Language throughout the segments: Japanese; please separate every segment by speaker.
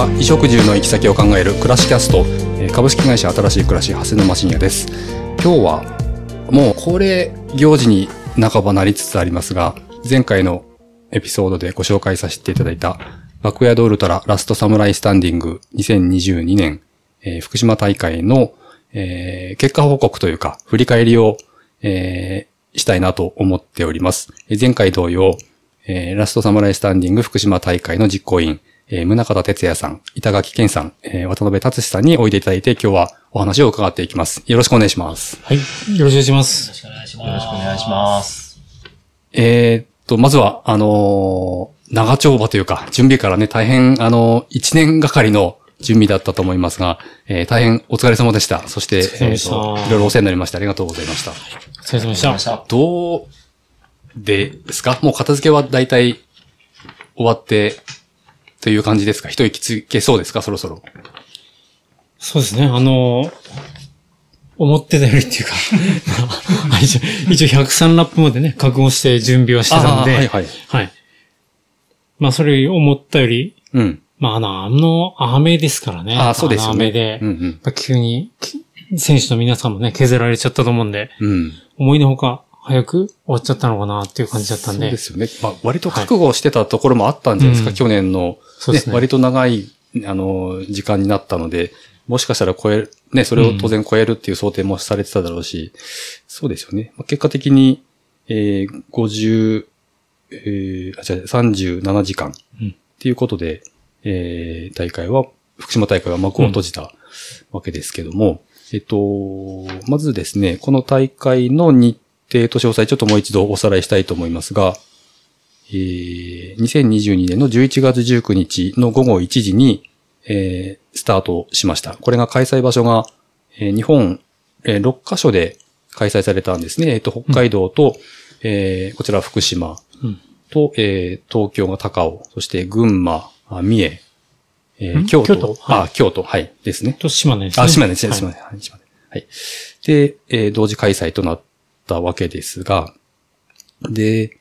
Speaker 1: は衣食住の行き先を考える暮らしキャスト株式会社新しい暮らし長谷沼信也です今日はもう恒例行事に半ばなりつつありますが前回のエピソードでご紹介させていただいたバックヤードウルトララストサムライスタンディング2022年、えー福島大会の、えー結果報告というか振り返りを、えーしたいなと思っております。前回同様、えラストサムライスタンディング福島大会の実行委員、えー宗方哲也さん、板垣健さん、えー渡辺達史さんにおいでいただいて今日はお話を伺っていきます。よろしくお願いします。
Speaker 2: はい。よろしくお願いします。
Speaker 3: よろしくお願いします。
Speaker 4: よろしくお願いします。
Speaker 1: えーっと、まずは、あのー長丁場というか、準備からね、大変、あのー一年がかりの準備だったと思いますが、えー大変お疲れ様でした。そして、えーっといろいろお世話になりましてありがとうございました。
Speaker 2: お疲れ様でした。
Speaker 4: した。
Speaker 1: どうですか？もう片付けは大体終わって、という感じですか？一息つけそうですか？そろそろ。
Speaker 2: そうですね。あの、思ってたよりっていうか、まあ一応、一応103ラップまでね、覚悟して準備はしてたんで、
Speaker 1: はいはい。
Speaker 2: はい。まあ、それ思ったより、
Speaker 1: うん。
Speaker 2: まあ、あの、あの雨ですからね。
Speaker 1: ああ、そうですよね。
Speaker 2: 雨で、
Speaker 1: うんうん。
Speaker 2: まあ急に、き選手の皆さんもね、削られちゃったと思うんで、
Speaker 1: うん。
Speaker 2: 思いのほか早く終わっちゃったのかなっていう感じだったんで。
Speaker 1: そうですよね。まあ、割と覚悟してたところもあったんじゃないですか、
Speaker 2: うん
Speaker 1: 去年の、
Speaker 2: そうですね
Speaker 1: 割と長い、あの、時間になったので、もしかしたら超える、ね、それを当然超えるっていう想定もされてただろうし、そうですよね。まあ、結果的に、えー、50、えー、あ、じゃ37時間。
Speaker 2: うん
Speaker 1: っていうことで、えー、大会は、福島大会は幕を閉じたわけですけども、えっと、まずですね、この大会の日程と詳細ちょっともう一度おさらいしたいと思いますが、えー、2022年の11月19日の午後1時に、えー、スタートしました。これが開催場所が、えー日本、えー6カ所で開催されたんですね。えっと、北海道と、えーこちら福島
Speaker 2: うん
Speaker 1: と、えー東京が高尾、そして群馬、あ三重、えー
Speaker 2: ん？
Speaker 1: 京都、
Speaker 2: 京都？はい
Speaker 1: あ、京都、はい、ですね。
Speaker 2: と、島根ですね。
Speaker 1: あ、島根ですね、
Speaker 2: はい
Speaker 1: 島根。はい、島根。はい。で、えー同時開催となったわけですが、で、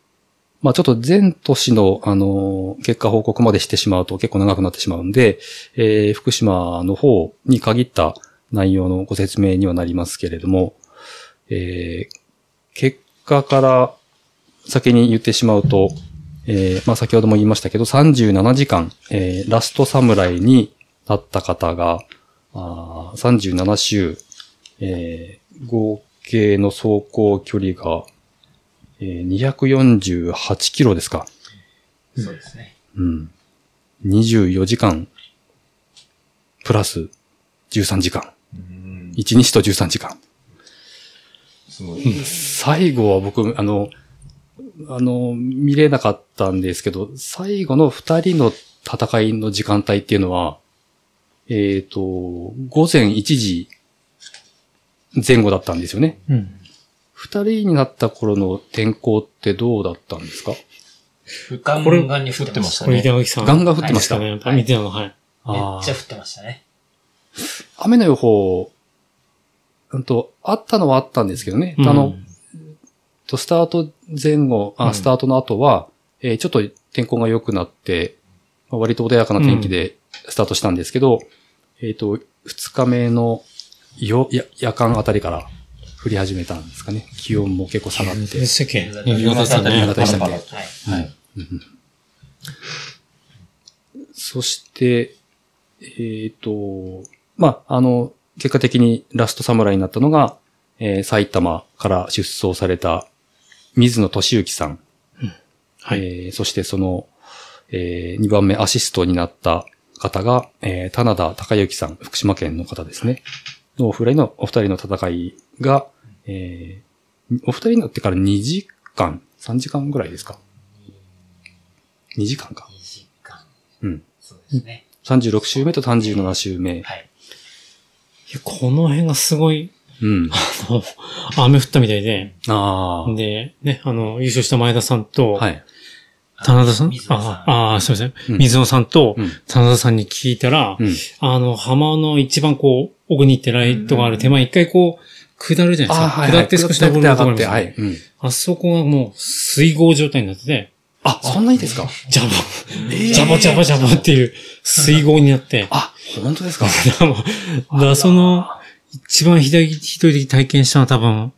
Speaker 1: まあちょっと前年の、あの結果報告までしてしまうと結構長くなってしまうんで、えー福島の方に限った内容のご説明にはなりますけれども、えー結果から先に言ってしまうと、えーまあ先ほども言いましたけど、37時間、えーラストサムライになった方が、あ37周、えー合計の走行距離が、えー248キロですか。
Speaker 3: そうですね。
Speaker 1: うん。24時間、プラス13時間。
Speaker 4: うん。
Speaker 1: 1日と13時間。
Speaker 4: すごい。
Speaker 1: 最後は僕、あの、あの、見れなかったんですけど、最後の二人の戦いの時間帯っていうのは、えっ、と、午前1時前後だったんですよね。
Speaker 2: うん。
Speaker 1: 二人になった頃の天候ってどうだったんですか？
Speaker 3: ガン
Speaker 2: これ
Speaker 3: ガンに降ってました
Speaker 2: これ、
Speaker 3: ね。
Speaker 1: ガンガン降ってました
Speaker 2: ね。見てはい。
Speaker 3: めっちゃ降ってましたね。
Speaker 1: 雨の予報、うんと、あったのはあったんですけどね。あの、と、スタート前後、あ、
Speaker 2: うん
Speaker 1: スタートの後は、えーちょっと天候が良くなって、まあ割と穏やかな天気でスタートしたんですけど、えっ、と、二日目のよ、や、夜間あたりから降り始めたんですかね。気温も結構下がって
Speaker 2: で。したっけ
Speaker 3: 夕
Speaker 2: 夕方でしたね。
Speaker 1: 夕方でしたっけ
Speaker 3: はい。
Speaker 1: はい。そして、えっ、と、まあ、あの、結果的にラストサムライになったのが、えー埼玉から出走された水野俊之さん。
Speaker 2: はい。
Speaker 1: えーそしてその、え2番目アシストになった方が、えー棚田孝之さん、福島県の方ですね。のお二人の、お二人の戦いが、えーお二人になってから2時間、3時間ぐらいですか ?2 時間か。
Speaker 3: 2時間。
Speaker 1: うん。
Speaker 3: そうですね。
Speaker 1: 36週目と37週目。
Speaker 3: はい。
Speaker 2: いやこの辺がすごい、
Speaker 1: うん。
Speaker 2: あの 雨降ったみたいで、
Speaker 1: ああ。
Speaker 2: で、ね、あの、優勝した前田さんと、
Speaker 1: はい。
Speaker 2: 棚田さん？ああ、すいません。
Speaker 1: うん
Speaker 2: 水野さんと
Speaker 1: うん、
Speaker 2: 棚田さんに聞いたら、
Speaker 1: うん。
Speaker 2: あの、浜の一番こう、奥に行ってライトがある手前、一回こう、下るじゃないですか。
Speaker 1: はい、
Speaker 2: 下って少し登るところ
Speaker 1: 上がって、はい。うん。
Speaker 2: あそこがもう水郷状態になってて、
Speaker 1: あ、そんなにですか？
Speaker 2: ジャボ、ジャボジャボジャボっていう水郷になって、
Speaker 1: あ、本当ですか？
Speaker 2: だかその、一番ひどい、ひどい時体験したのは多分、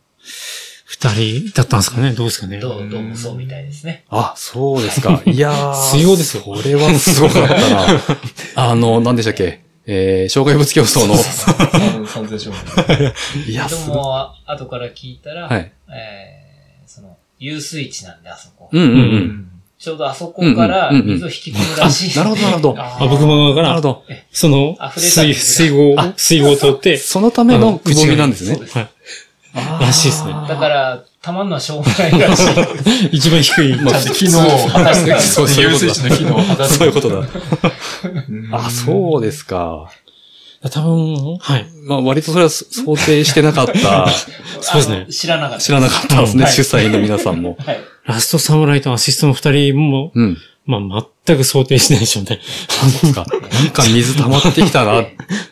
Speaker 2: 二人だったんですかねどうですかね
Speaker 3: どう、どうもそうみたいですね。
Speaker 1: あ、そうですか。いやー。
Speaker 2: 水郷ですよ
Speaker 1: これはすごかったな。あの、何でしたっけ？えー、障害物競争の。
Speaker 4: 三三千勝負。
Speaker 1: いや、
Speaker 3: です
Speaker 1: ごい。
Speaker 3: も、後から聞いたら、
Speaker 1: はい。
Speaker 3: えー、その、遊水地なんで、あそこ。
Speaker 1: うんうんうん。
Speaker 3: ちょうどあそこから水を引き込むらしい。
Speaker 1: なるほど、なるほど。
Speaker 3: あ
Speaker 2: あ、僕も側から、
Speaker 1: なるほど。
Speaker 2: その水、水郷
Speaker 1: あ、
Speaker 2: 水郷を通って、
Speaker 1: そのためのくぼみなんですね
Speaker 3: そうで。す。
Speaker 2: はい。らしいですね
Speaker 3: だから、たまんのはしょうがないらしい。
Speaker 2: 一番低い。
Speaker 1: まあ
Speaker 4: 機能を果たして、
Speaker 1: そうそうい
Speaker 4: 機能を果たして。
Speaker 1: そういうことだ。
Speaker 4: うん
Speaker 1: あ、そうですか。
Speaker 2: 多分、はい。
Speaker 1: まあ、割とそれは想定してなかった、
Speaker 2: そうですね
Speaker 3: 知らなかった。
Speaker 1: 知らなかったですね、
Speaker 3: はい
Speaker 1: 主催の皆さんも。
Speaker 3: はい。
Speaker 2: ラストサムライとアシストの二人も、
Speaker 1: うん。
Speaker 2: まあ、全く想定しないでしょうね。
Speaker 1: そうですか。なんか水溜まってきたな。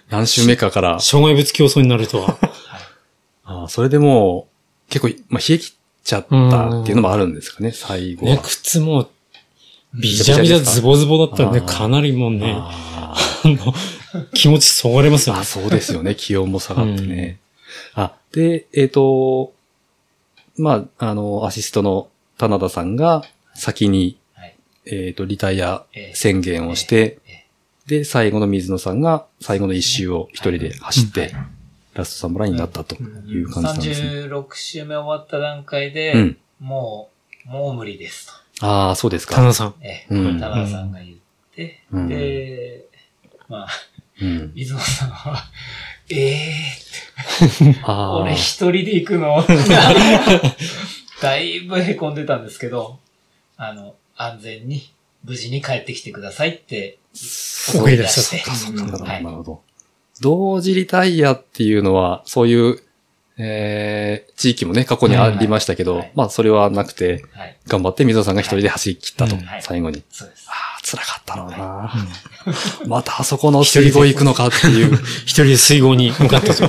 Speaker 1: 何週目かから。
Speaker 2: 障害物競争になるとは。
Speaker 1: あそれでもう、結構、まあ、冷え切っちゃったっていうのもあるんですかね、最後は。
Speaker 2: ね、靴も、ビジャビジャズボズボだったらね、
Speaker 1: あー
Speaker 2: かなりもうね、
Speaker 1: あ
Speaker 2: あの、気持ちそがれますよね
Speaker 1: あ、。そうですよね。気温も下がってね。あ、で、えっ、と、まあ、あの、アシストの棚田さんが先に、
Speaker 3: はい。
Speaker 1: えっ、と、リタイア
Speaker 3: ええ
Speaker 1: 宣言をして、
Speaker 3: ええ
Speaker 1: で、最後の水野さんが最後の一周を一人で走って、ラストサムライになったという感じなんですね。
Speaker 3: 36週目終わった段階で、
Speaker 1: うん
Speaker 3: もう、もう無理ですと。
Speaker 1: ああ、そうですか。
Speaker 2: 田中さん。
Speaker 3: ええ、
Speaker 1: うん
Speaker 3: 田中さんが言って、
Speaker 1: うん
Speaker 3: で、まあ、
Speaker 1: うん。
Speaker 3: 水野さんは、ええ
Speaker 1: ああ。
Speaker 3: 俺一人で行くの？だいぶ凹んでたんですけど、あの、安全に、無事に帰ってきてくださいって、
Speaker 1: そう
Speaker 2: 送り出
Speaker 3: し
Speaker 2: してた。
Speaker 1: なるほど、
Speaker 3: はい
Speaker 1: なるほど。同時リタイアっていうのは、そういう、えー、地域もね、過去にありましたけど、
Speaker 3: はいはい
Speaker 1: まあ、それはなくて、
Speaker 3: はい。
Speaker 1: 頑張って水野さんが一人で走り切ったと、
Speaker 2: うん
Speaker 3: はい
Speaker 1: 最後に。
Speaker 3: そうです。
Speaker 1: ああ、辛かったろうな。またあそこの水郷行くのかっていう。
Speaker 2: 一人で水郷に向かったと。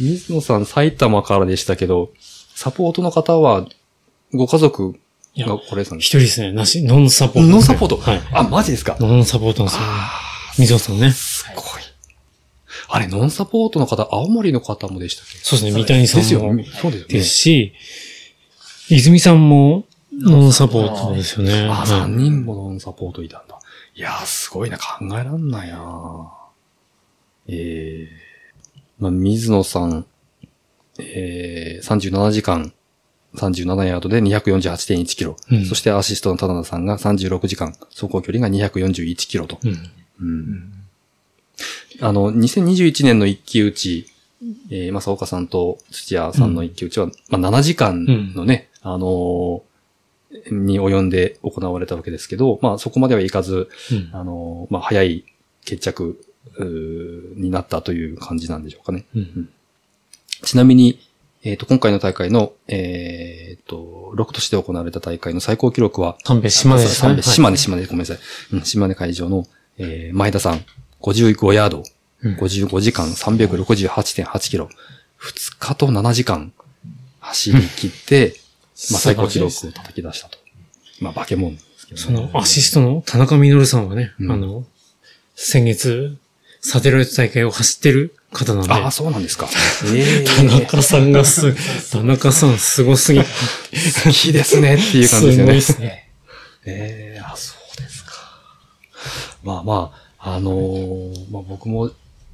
Speaker 1: 水野さん埼玉からでしたけど、サポートの方は、ご家族
Speaker 2: いや
Speaker 1: がこれさん
Speaker 2: 一人ですね。なし、ノンサポート。
Speaker 1: ノンサポート？
Speaker 2: はい。
Speaker 1: あ、マジですか？
Speaker 2: ノンサポートなんですよ。水尾さんね。
Speaker 1: すごい。あれ、ノンサポートの方、青森の方もでしたっけ？
Speaker 2: そうですね。三谷さ
Speaker 1: ですよ。そうですよね
Speaker 2: です。し、泉さんもノンサポートですよね。
Speaker 1: あ、
Speaker 2: はい
Speaker 1: 3人もノンサポートいたんだ。いやー、すごいな、考えらんないなええまあ、水野さん、えー、37時間、37ヤードで248.1キロ。
Speaker 2: うん
Speaker 1: そしてアシストの田田さんが36時間、走行距離が241キロと。
Speaker 2: うん。
Speaker 1: うん。あの、2021年の一騎打ち、えー、正岡さんと土屋さんの一騎打ちは、まあ、7時間のね、あのーに及んで行われたわけですけど、まあ、そこまではいかず、
Speaker 2: うん。
Speaker 1: あのーまあ、早い決着、うーになったという感じなんでしょうかね。
Speaker 2: うん。
Speaker 1: ちなみに、えっ、と、今回の大会の、えっ、と、6都市で行われた大会の最高記録は。
Speaker 2: 島根、
Speaker 1: 島根、島根、ごめんなさい。うん、島根会場の、えー、前田さん、55ヤード、
Speaker 2: うん
Speaker 1: 55時間368.8キロ、2日と7時間走り切って、まあ最高記録を叩き出したと。まあ化け物ですけどね。
Speaker 2: そのアシストの田中実さんはね、
Speaker 1: うん
Speaker 2: あの、先月、サテライト大会を走ってる方なんで、
Speaker 1: ああ、そうなんですか。ええ
Speaker 2: 田中さんがす、田中さんすごすぎ。
Speaker 1: 好きですねっていう感じですよね
Speaker 2: ごいで。すね。
Speaker 3: え
Speaker 1: ええあ、そうですか。まあまあ、あのーまあ僕も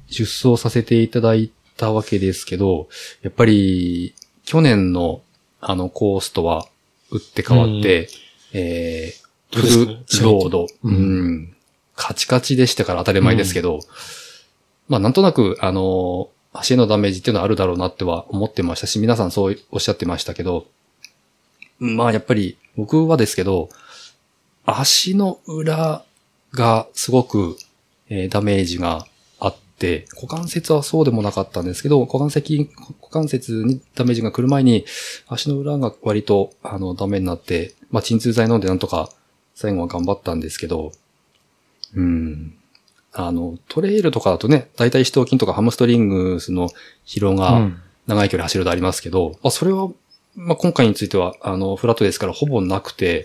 Speaker 1: 出走させていただいたわけですけど、やっぱり、去年のあのコースとは打って変わって、えー、トゥ
Speaker 2: そうですね
Speaker 1: ルロード、
Speaker 2: う
Speaker 1: うん。ん、カチカチでしたから当たり前ですけど、まあなんとなく、あのー足へのダメージっていうのはあるだろうなっては思ってましたし、皆さんそうおっしゃってましたけど、まあやっぱり僕はですけど、足の裏がすごく、えーダメージがあって、股関節はそうでもなかったんですけど、股関節、股関節にダメージが来る前に、足の裏が割と、あの、ダメになって、まあ、鎮痛剤飲んでなんとか、最後は頑張ったんですけど、うん。あの、トレイルとかだとね、大体四頭筋とかハムストリングスの疲労が、
Speaker 2: うん
Speaker 1: 長い距離走るとありますけど、あ、それはまあ、今回については、あの、フラットですからほぼなくて、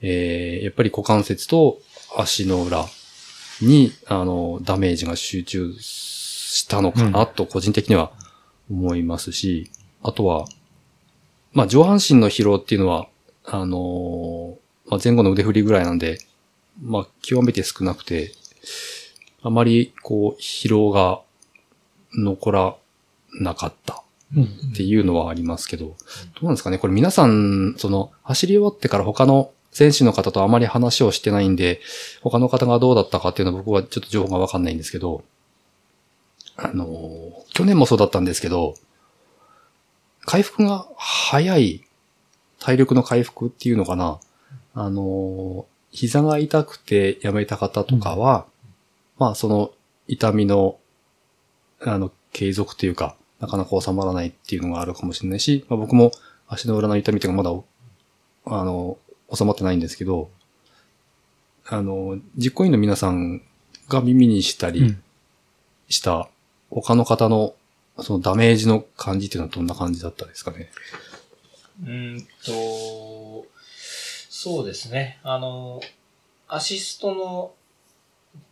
Speaker 1: えー、やっぱり股関節と足の裏に、あの、ダメージが集中したのかなと個人的には思いますし、あとは、まあ、上半身の疲労っていうのは、あのまあ、前後の腕振りぐらいなんで、まあ、極めて少なくて、あまり、こう、疲労が残らなかった
Speaker 2: うん。
Speaker 1: っていうのはありますけど、どうなんですかね？これ皆さん、その、走り終わってから他の選手の方とあまり話をしてないんで、他の方がどうだったかっていうのは僕はちょっと情報がわかんないんですけど、あのー去年もそうだったんですけど、回復が早い体力の回復っていうのかな。あのー膝が痛くてやめた方とかは、まあその痛みの、あの、継続というか、なかなか収まらないっていうのがあるかもしれないし、まあ、僕も足の裏の痛みというかまだ、あの、収まってないんですけど、あの、実行委員の皆さんが耳にしたり
Speaker 2: うん。
Speaker 1: した他の方のそのダメージの感じっていうのはどんな感じだったですかね？
Speaker 3: うーんと、そうですね。あの、アシストの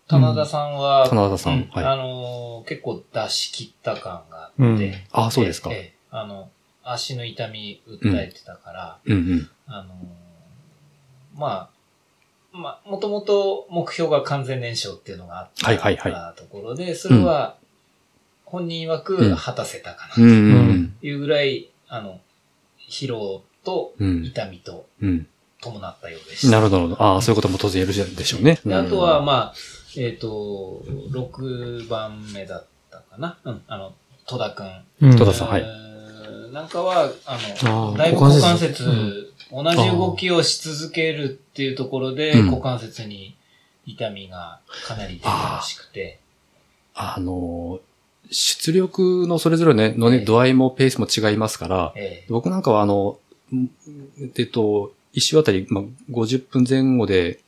Speaker 3: 棚田さんは、
Speaker 1: 棚田さん
Speaker 3: う
Speaker 1: はい。
Speaker 3: あの、結構出し切った感があって、
Speaker 2: うん。
Speaker 1: あそうですか。
Speaker 3: ええ。あの、足の痛み訴えてたから、
Speaker 1: うんうん。
Speaker 3: あの、まあ、まあ、もともと目標が完全燃焼っていうのがあった、
Speaker 1: はいはいはい
Speaker 3: ところで、それは本人曰
Speaker 1: うん
Speaker 3: く果たせたかなというぐらい、あの、疲労と
Speaker 1: うん。
Speaker 3: 痛みと
Speaker 1: うん。
Speaker 3: 伴ったようでした。
Speaker 1: なるほど、なるほど。ああ、そういうことも当然言えるでしょうね。
Speaker 3: であとは、
Speaker 1: うん、
Speaker 3: まあ、えっ、と、6番目だったかな。うん、あの、戸田くん。
Speaker 2: うん。
Speaker 1: 戸田さんはい
Speaker 3: えーなんかは、あの、だいぶ
Speaker 2: 股関節、
Speaker 3: 同じ動きをし続けるっていうところで、
Speaker 1: うん。
Speaker 3: 股関節に痛みがかなり出るらしくて。
Speaker 1: あの、出力のそれぞれね、のね、
Speaker 3: ええ。
Speaker 1: 度合いもペースも違いますから、
Speaker 3: ええ。
Speaker 1: 僕なんかはあの、んえっと、一周あたり、まあ、50分前後で、ん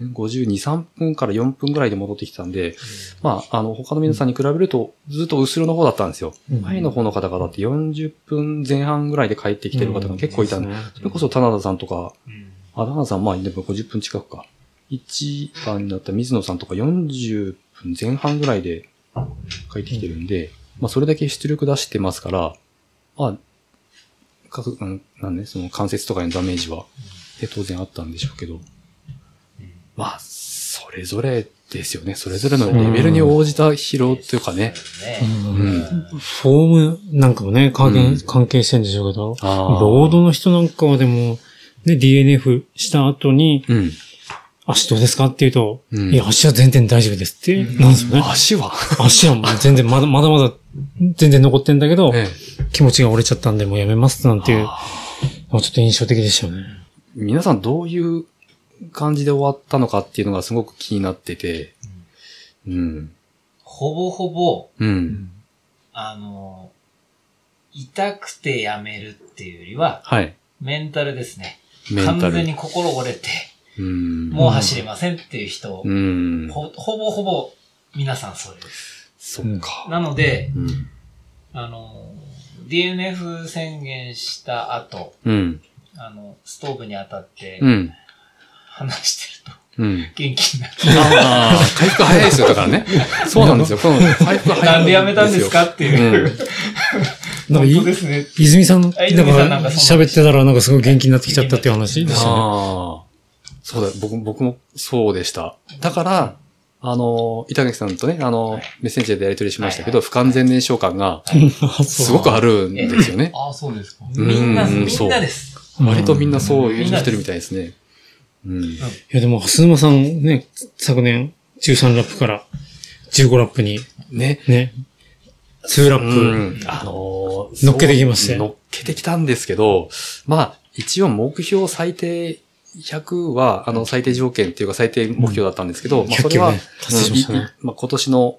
Speaker 1: 52、3分から4分ぐらいで戻ってきたんで、まあ、あの、他の皆さんに比べると、ずっと後ろの方だったんですよ。
Speaker 2: うん。
Speaker 1: 前の方の方々って40分前半ぐらいで帰ってきてる方が結構いたんで、それこそ棚田さんとか、
Speaker 3: うん。
Speaker 1: あ、棚田さん、まあ、でも50分近くか。1番になった水野さんとか40分前半ぐらいで帰ってきてるんで、まあ、それだけ出力出してますから、まあ、各、なんね、その関節とかへのダメージは、で当然あったんでしょうけど、まあ、それぞれですよね。それぞれのレベルに応じた疲労というかね。
Speaker 3: ね
Speaker 2: うん
Speaker 1: うん
Speaker 2: フォームなんかもね、関係,、
Speaker 1: うん
Speaker 2: 関係してんでしょうけど、ロードの人なんかはでも、ね、DNF した後に、
Speaker 1: うん。
Speaker 2: 足どうですかって言うと、
Speaker 1: うん
Speaker 2: いや、足は全然大丈夫ですって、なんですよね。
Speaker 1: 足は、
Speaker 2: 足はもう全然まだまだまだ全然残ってんだけど、
Speaker 1: ええ
Speaker 2: 気持ちが折れちゃったんでもうやめますなんていう、もうちょっと印象的でしたよね。
Speaker 1: 皆さんどういう感じで終わったのかっていうのがすごく気になってて、うん。
Speaker 3: ほぼほぼ、
Speaker 1: うん。
Speaker 3: あの、痛くてやめるっていうよりは、
Speaker 1: はい。
Speaker 3: メンタルですね。
Speaker 1: メンタル。
Speaker 3: 完全に心折れて、
Speaker 1: うん。
Speaker 3: もう走れませんっていう人、
Speaker 1: うん。
Speaker 3: ほほぼほぼ皆さんそれです。
Speaker 1: そっか。
Speaker 3: なので、
Speaker 1: うん。
Speaker 3: あの、DNF 宣言した後、
Speaker 1: うん。
Speaker 3: あの、ストーブに当たって
Speaker 1: うん。
Speaker 3: 話してると
Speaker 1: うん。
Speaker 3: 元気になる。
Speaker 1: ああ、回復早いですよ、だからね。そうなんですよ。この回復早い。
Speaker 3: なんでやめたんですかっていう。
Speaker 1: うん
Speaker 2: なんかい
Speaker 3: 本当ですね。
Speaker 2: 泉さん、なんか喋ってたらなんかすごい元気になってきちゃったっていう話でしたね。
Speaker 1: ああ。そうだ、僕、僕もそうでした。だから、あの、板垣さんとね、あの、メッセンジャーでやり取りしましたけど、不完全燃焼感が すごくあるんですよね。
Speaker 4: ああ、そうですか。
Speaker 1: うん
Speaker 3: みんな、
Speaker 1: うん
Speaker 3: みんなです。
Speaker 1: 割とみんなそう言ってるみたいですね。うん。
Speaker 2: いやでも、蓮沼さんね、昨年13ラップから15ラップに
Speaker 1: ね。
Speaker 2: ね、2ラップ、
Speaker 1: うん。あのー
Speaker 2: 乗っけてきましたよ
Speaker 1: そう乗っけてきたんですけど、まあ、一応目標最低100は、あの、最低条件っていうか最低目標だったんですけど、まあ、それは、
Speaker 2: 100キロねね
Speaker 1: まあ、今年の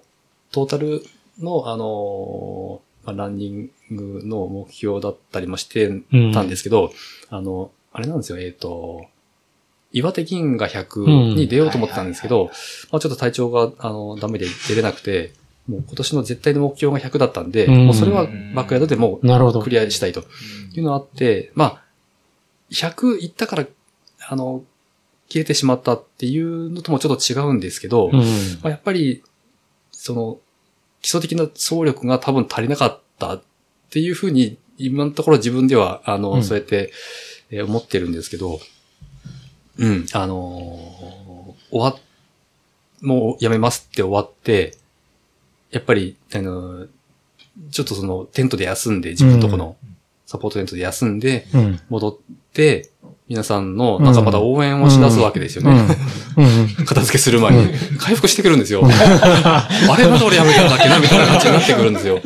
Speaker 1: トータルの、あのーまあ、ランニングの目標だったりもしてたんですけど、あの、あれなんですよ、えっ、と、岩手銀河100に出ようと思ってたんですけど、まあちょっと体調が、あの、ダメで出れなくて、もう今年の絶対の目標が100だったんで、
Speaker 2: うん。
Speaker 1: もうそれはバックヤードでも
Speaker 2: なるほど。
Speaker 1: うクリアしたいというのがあって、まあ、100いったから、あの、消えてしまったっていうのともちょっと違うんですけど、
Speaker 2: うん。
Speaker 1: まあ、やっぱり、その、基礎的な総力が多分足りなかったっていうふうに、今のところ自分では、あの、
Speaker 2: うん。
Speaker 1: そうやって、えー思ってるんですけど、うん、あのー終わっ、もうやめますって終わって、やっぱり、あのーちょっとその、テントで休んで、自分のとこの、サポートテントで休んで、
Speaker 2: うん。
Speaker 1: 戻って、皆さんの、なんかまた応援をし出すわけですよね。
Speaker 2: うん。うん。
Speaker 1: 片付けする前に、回復してくるんですよ。あれまだ俺やめたんだっけなみたいな感じになってくるんですよ。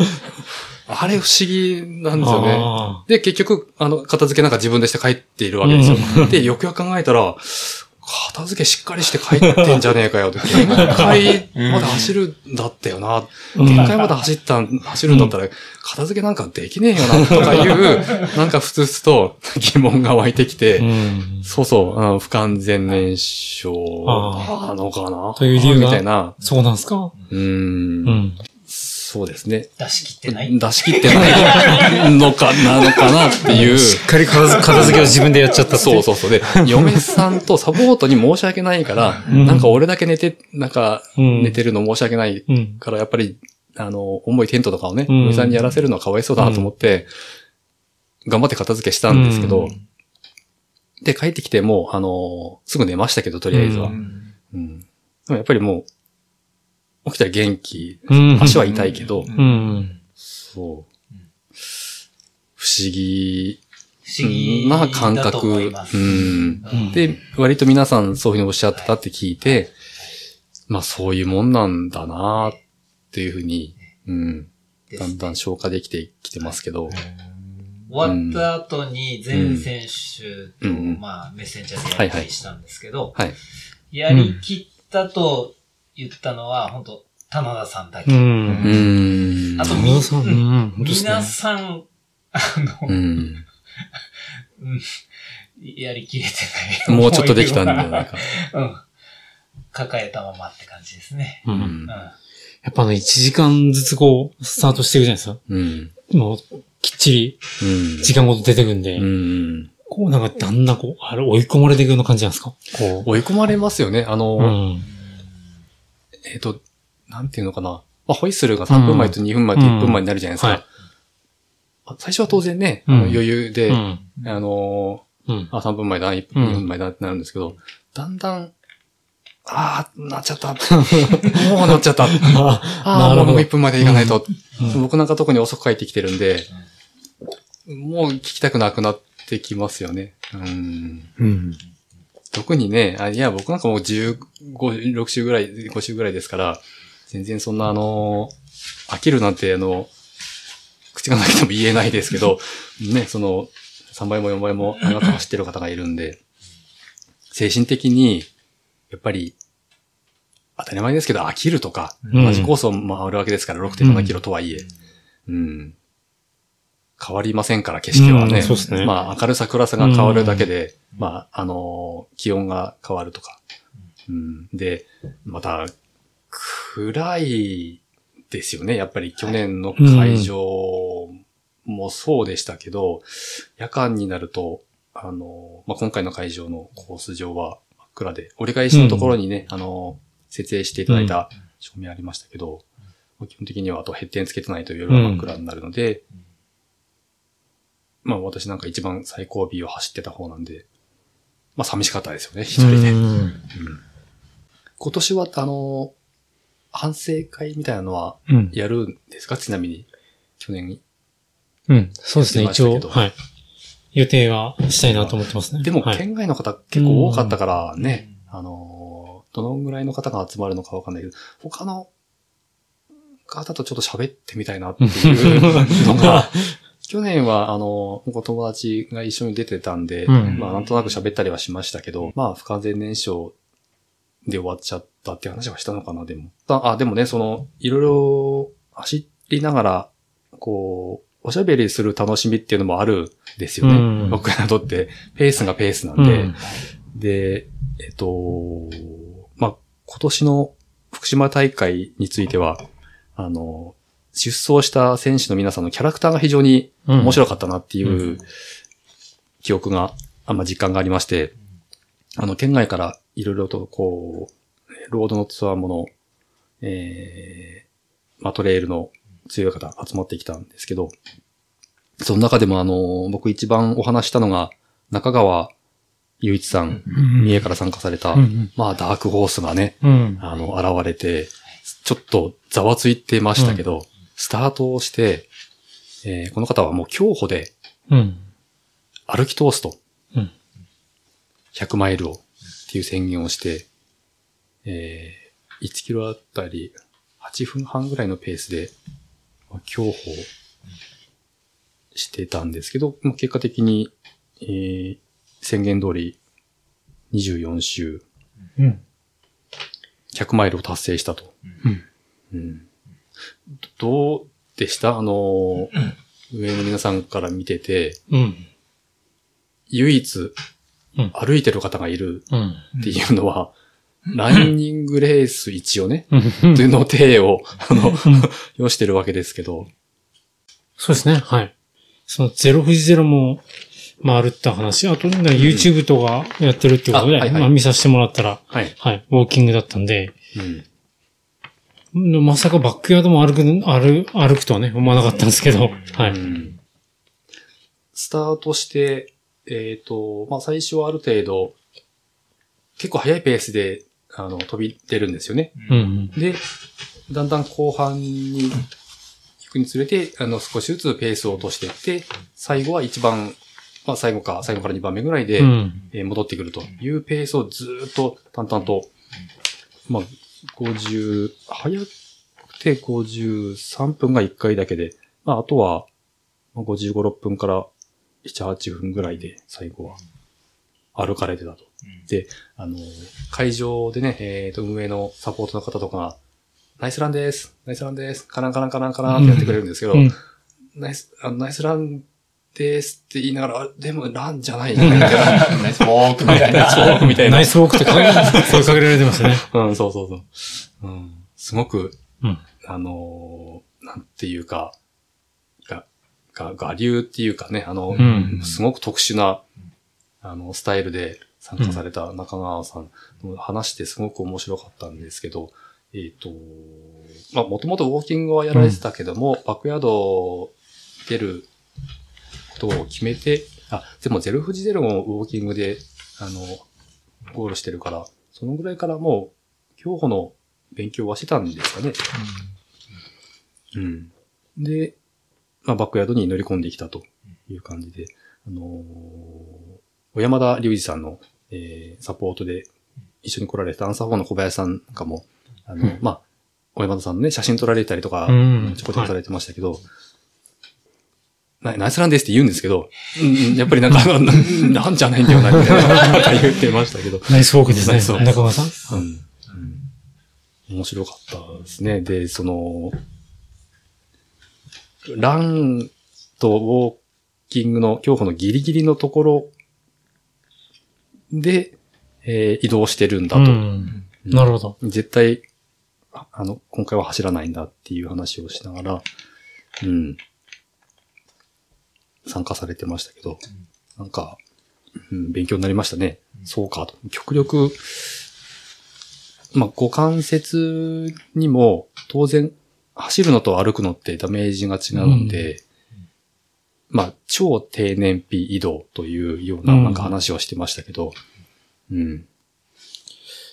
Speaker 1: あれ不思議なんですよね。
Speaker 2: あ
Speaker 1: で、結局、あの、片付けなんか自分でして帰っているわけですよ。で、よくよく考えたら、片付けしっかりして帰ってんじゃねえかよって。限界まで走るんだったよな。
Speaker 2: うん
Speaker 1: 限界まで走ったん、走るんだったら、片付けなんかできねえよな、とかいう、なんかふつふつと疑問が湧いてきて、
Speaker 2: うん。
Speaker 1: そうそう、不完全燃焼
Speaker 2: あ
Speaker 1: なのかな？
Speaker 2: という理由が？
Speaker 1: みたいな。
Speaker 2: そうなんすか？
Speaker 1: う
Speaker 2: ん。
Speaker 1: そうですね。
Speaker 3: 出し切ってない？
Speaker 1: 出し切ってないのかなのかなっていう。
Speaker 2: しっかり片付片付けを自分でやっちゃったって
Speaker 1: そうそうそう。で、嫁さんとサポートに申し訳ないから、
Speaker 2: うん
Speaker 1: なんか俺だけ寝て、なんか
Speaker 2: うん。
Speaker 1: 寝てるの申し訳ない
Speaker 2: うん。
Speaker 1: から、やっぱり、あの、重いテントとかをね、
Speaker 2: うん
Speaker 1: 嫁さんにやらせるのはかわいそうだなと思って、頑張って片付けしたんですけど、
Speaker 2: うん
Speaker 1: で、帰ってきてもう、あの、すぐ寝ましたけど、とりあえずは。
Speaker 2: う
Speaker 1: うん。でもやっぱりもう、起きたら元気。
Speaker 2: うん。
Speaker 1: 足は痛いけど、
Speaker 2: うん。
Speaker 1: そう。不思議
Speaker 3: 不思議
Speaker 1: な感覚。うん。
Speaker 3: うん
Speaker 1: で、割と皆さんそういうふうにおっしゃってたって聞いて、まあそういうもんなんだなっていうふうに、うん。だんだん消化できてきてますけど。
Speaker 3: 終わった後に全選手と、
Speaker 1: うん
Speaker 3: まあ、メッセンジャーでやりしたんですけど、
Speaker 1: はい。
Speaker 3: やりきったと言ったのは、本当棚田さんだけ。
Speaker 2: う。
Speaker 1: うんん。
Speaker 3: あと
Speaker 2: 皆さん、うん。
Speaker 3: 皆さん、あの、
Speaker 1: うん。
Speaker 3: うんやりきれてない。
Speaker 1: もうちょっとできたんじゃないか。
Speaker 3: うん。抱えたままって感じですね。
Speaker 2: う。
Speaker 1: うんん
Speaker 3: うん。。
Speaker 2: やっぱあの、1時間ずつこう、スタートしていくじゃないですか。
Speaker 1: うん。
Speaker 2: もう、きっちり
Speaker 1: うん。
Speaker 2: 時間ごと出てくんで、
Speaker 1: うん。
Speaker 2: こうなんかだんだんこう、あれ追い込まれていくような感じなんですか？こ
Speaker 1: 追い込まれますよね。あの、
Speaker 2: う。うん。
Speaker 1: えっ、と、なんていうのかな。まあ、ホイッスルが3分前と2分前と1分前になるじゃないですか。
Speaker 2: うんはい
Speaker 1: あ最初は当然ね、余裕で、
Speaker 2: うん。
Speaker 1: あの
Speaker 2: うん。
Speaker 1: あ、3分前だ、1
Speaker 2: うん
Speaker 1: 分前だってなるんですけど、だんだん、ああ、なっちゃった。もうなっちゃった。ああ、もう
Speaker 2: なるほど
Speaker 1: 1分まで行かないと。
Speaker 2: うん
Speaker 1: 僕なんか特に遅く帰ってきてるんで、もう聞きたくなくなってきますよね。うん。
Speaker 2: うん。
Speaker 1: 特にね、あいや、僕なんかもう15、6週ぐらい、5週ぐらいですから、全然そんなあの、飽きるなんてあの、口がなくても言えないですけど、ね、その、3倍も4倍も長く走ってる方がいるんで、精神的に、やっぱり、当たり前ですけど飽きるとか、
Speaker 2: うん
Speaker 1: 同じコースを回るわけですから6.7キロとはいえ、うん。変わりませんから、決してはね。
Speaker 2: うんそうですね
Speaker 1: まあ、明るさ暗さが変わるだけで、まあ、あのー気温が変わるとか。うん。で、また、暗いですよね。やっぱり去年の会場もそうでしたけど、夜間になると、あのーまあ、今回の会場のコース上は真っ暗で、折り返しのところにね、あのー設営していただいた照明ありましたけど、まあ基本的にはあとヘッデンつけてないと夜は真っ暗になるので、まあ私なんか一番最後尾を走ってた方なんで、まあ寂しかったですよね、一人で。
Speaker 2: うん
Speaker 1: 今年は、あの、反省会みたいなのは
Speaker 2: うん。
Speaker 1: やるんですか？ちなみに。去年。
Speaker 2: うん。そうですね、一応。はい。予定はしたいなと思ってますね。
Speaker 1: でも、
Speaker 2: はい、
Speaker 1: 県外の方結構多かったからね、あの、どのぐらいの方が集まるのかわかんないけど、他の方とちょっと喋ってみたいなっていうのが、去年は、あの、お友達が一緒に出てたんで、
Speaker 2: うん
Speaker 1: まあ、なんとなく喋ったりはしましたけど、まあ、不完全燃焼で終わっちゃったって話はしたのかな、でも。あ、あでもね、その、いろいろ走りながら、こう、おしゃべりする楽しみっていうのもあるんですよね。
Speaker 2: うん
Speaker 1: 僕らにとって、ペースがペースなんで。
Speaker 2: うん。
Speaker 1: で、えっと、まあ、今年の福島大会については、あの、出走した選手の皆さんのキャラクターが非常に面白かったなっていうう記憶が、あんま実感がありまして、あの、県外からいろいろとこう、ロードのツアーもの、えー、まあ、トレイルの強い方集まってきたんですけど、その中でもあの、僕一番お話したのが、中川雄一さん、
Speaker 2: うん。
Speaker 1: 三重から参加された、まあ、ダークホースがね、
Speaker 2: うん。
Speaker 1: あの、現れて、ちょっとざわついてましたけど、スタートをして、えーこの方はもう競歩で
Speaker 2: うん。
Speaker 1: 歩き通すと。
Speaker 2: うん
Speaker 1: 100マイルをっていう宣言をして、えー1キロあたり8分半ぐらいのペースで、まあ競歩してたんですけど、まあ結果的に、えー宣言通り24周、
Speaker 2: うん。
Speaker 1: 100マイルを達成したと。
Speaker 2: うん
Speaker 1: うんどうでした？あの、上の皆さんから見てて、
Speaker 2: うん。
Speaker 1: 唯一
Speaker 2: うん
Speaker 1: 歩いてる方がいる
Speaker 2: うん。
Speaker 1: っていうのは、ランニングレース一応ね、
Speaker 2: うん。
Speaker 1: というの体を、あの、要してるわけですけど、
Speaker 2: そうですね。はい。そのゼロ富士ゼロも回るって話、あと、ね、YouTube とかやってるっていうことで、
Speaker 1: あはいはい
Speaker 2: まあ見させてもらったら、
Speaker 1: はい。
Speaker 2: はい、ウォーキングだったんで、
Speaker 1: うん。
Speaker 2: まさかバックヤードも歩く、歩、歩くとはね、思わなかったんですけど、はい。
Speaker 1: うんスタートして、えっ、と、まあ、最初はある程度、結構速いペースで、あの、飛び出るんですよね。
Speaker 2: うん。
Speaker 1: で、だんだん後半に行くにつれて、あの、少しずつペースを落としていって、最後は一番、まあ最後か、最後から2番目ぐらいで、
Speaker 2: うん。
Speaker 1: えー戻ってくるというペースをずーっと淡々と、まあ、50、早くて53分が1回だけで、まあ、あとは、まあ55、6分から7、8分ぐらいで最後は歩かれてたと。で、あの、会場でね、えっ、と、運営のサポートの方とかが、ナイスランですナイスランですカランカランカランカランってやってくれるんですけど、
Speaker 2: うん。
Speaker 1: ナイス、あのナイスランですって言いながら、あでもランじゃないみたいな。
Speaker 4: ナ イスウォークみたいな。
Speaker 1: そう、みたいな
Speaker 2: ナイ。スウォークって声声かけられてましたね。
Speaker 1: うん、そうそうそう。うん、すごく、
Speaker 2: うん。
Speaker 1: あのーなんていうか、が、が、我流っていうかね、あの、
Speaker 2: うん
Speaker 1: すごく特殊な、あの、スタイルで参加された中川さんの話してすごく面白かったんですけど、えっ、と、まあ、もともとウォーキングはやられてたけども、バックヤード出ることを決めて、あ、でもゼロ富士ゼロもウォーキングで、あの、ゴールしてるから、そのぐらいからもう、競歩の勉強はしてたんですかね。うん。で、まあ、バックヤードに乗り込んできたという感じで、あのー小山田隆二さんの、えーサポートで一緒に来られたアンサー4の小林さんかも、あの、
Speaker 2: うん
Speaker 1: まあ、小山田さんのね、写真撮られたりとか、
Speaker 2: うん
Speaker 1: ちょこちょこされてましたけど、なナイスランですって言うんですけど、うんうん、やっぱりなんか、な なんじゃないんだよな、みたいな、なんか言ってましたけど、
Speaker 2: ナイスウォークですね中川さん。
Speaker 1: うん。面白かったですね。で、その、ランとウォーキングの競歩のギリギリのところで、えー移動してるんだと。
Speaker 2: うん。なるほど。
Speaker 1: 絶対、ああの、今回は走らないんだっていう話をしながら、うん。参加されてましたけど、なんか、うん、勉強になりましたね。そうかと。極力、まあ、股関節にも、当然、走るのと歩くのってダメージが違うんで、まあ、超低燃費移動というような、
Speaker 2: うん
Speaker 1: なんか話をしてましたけど、うん。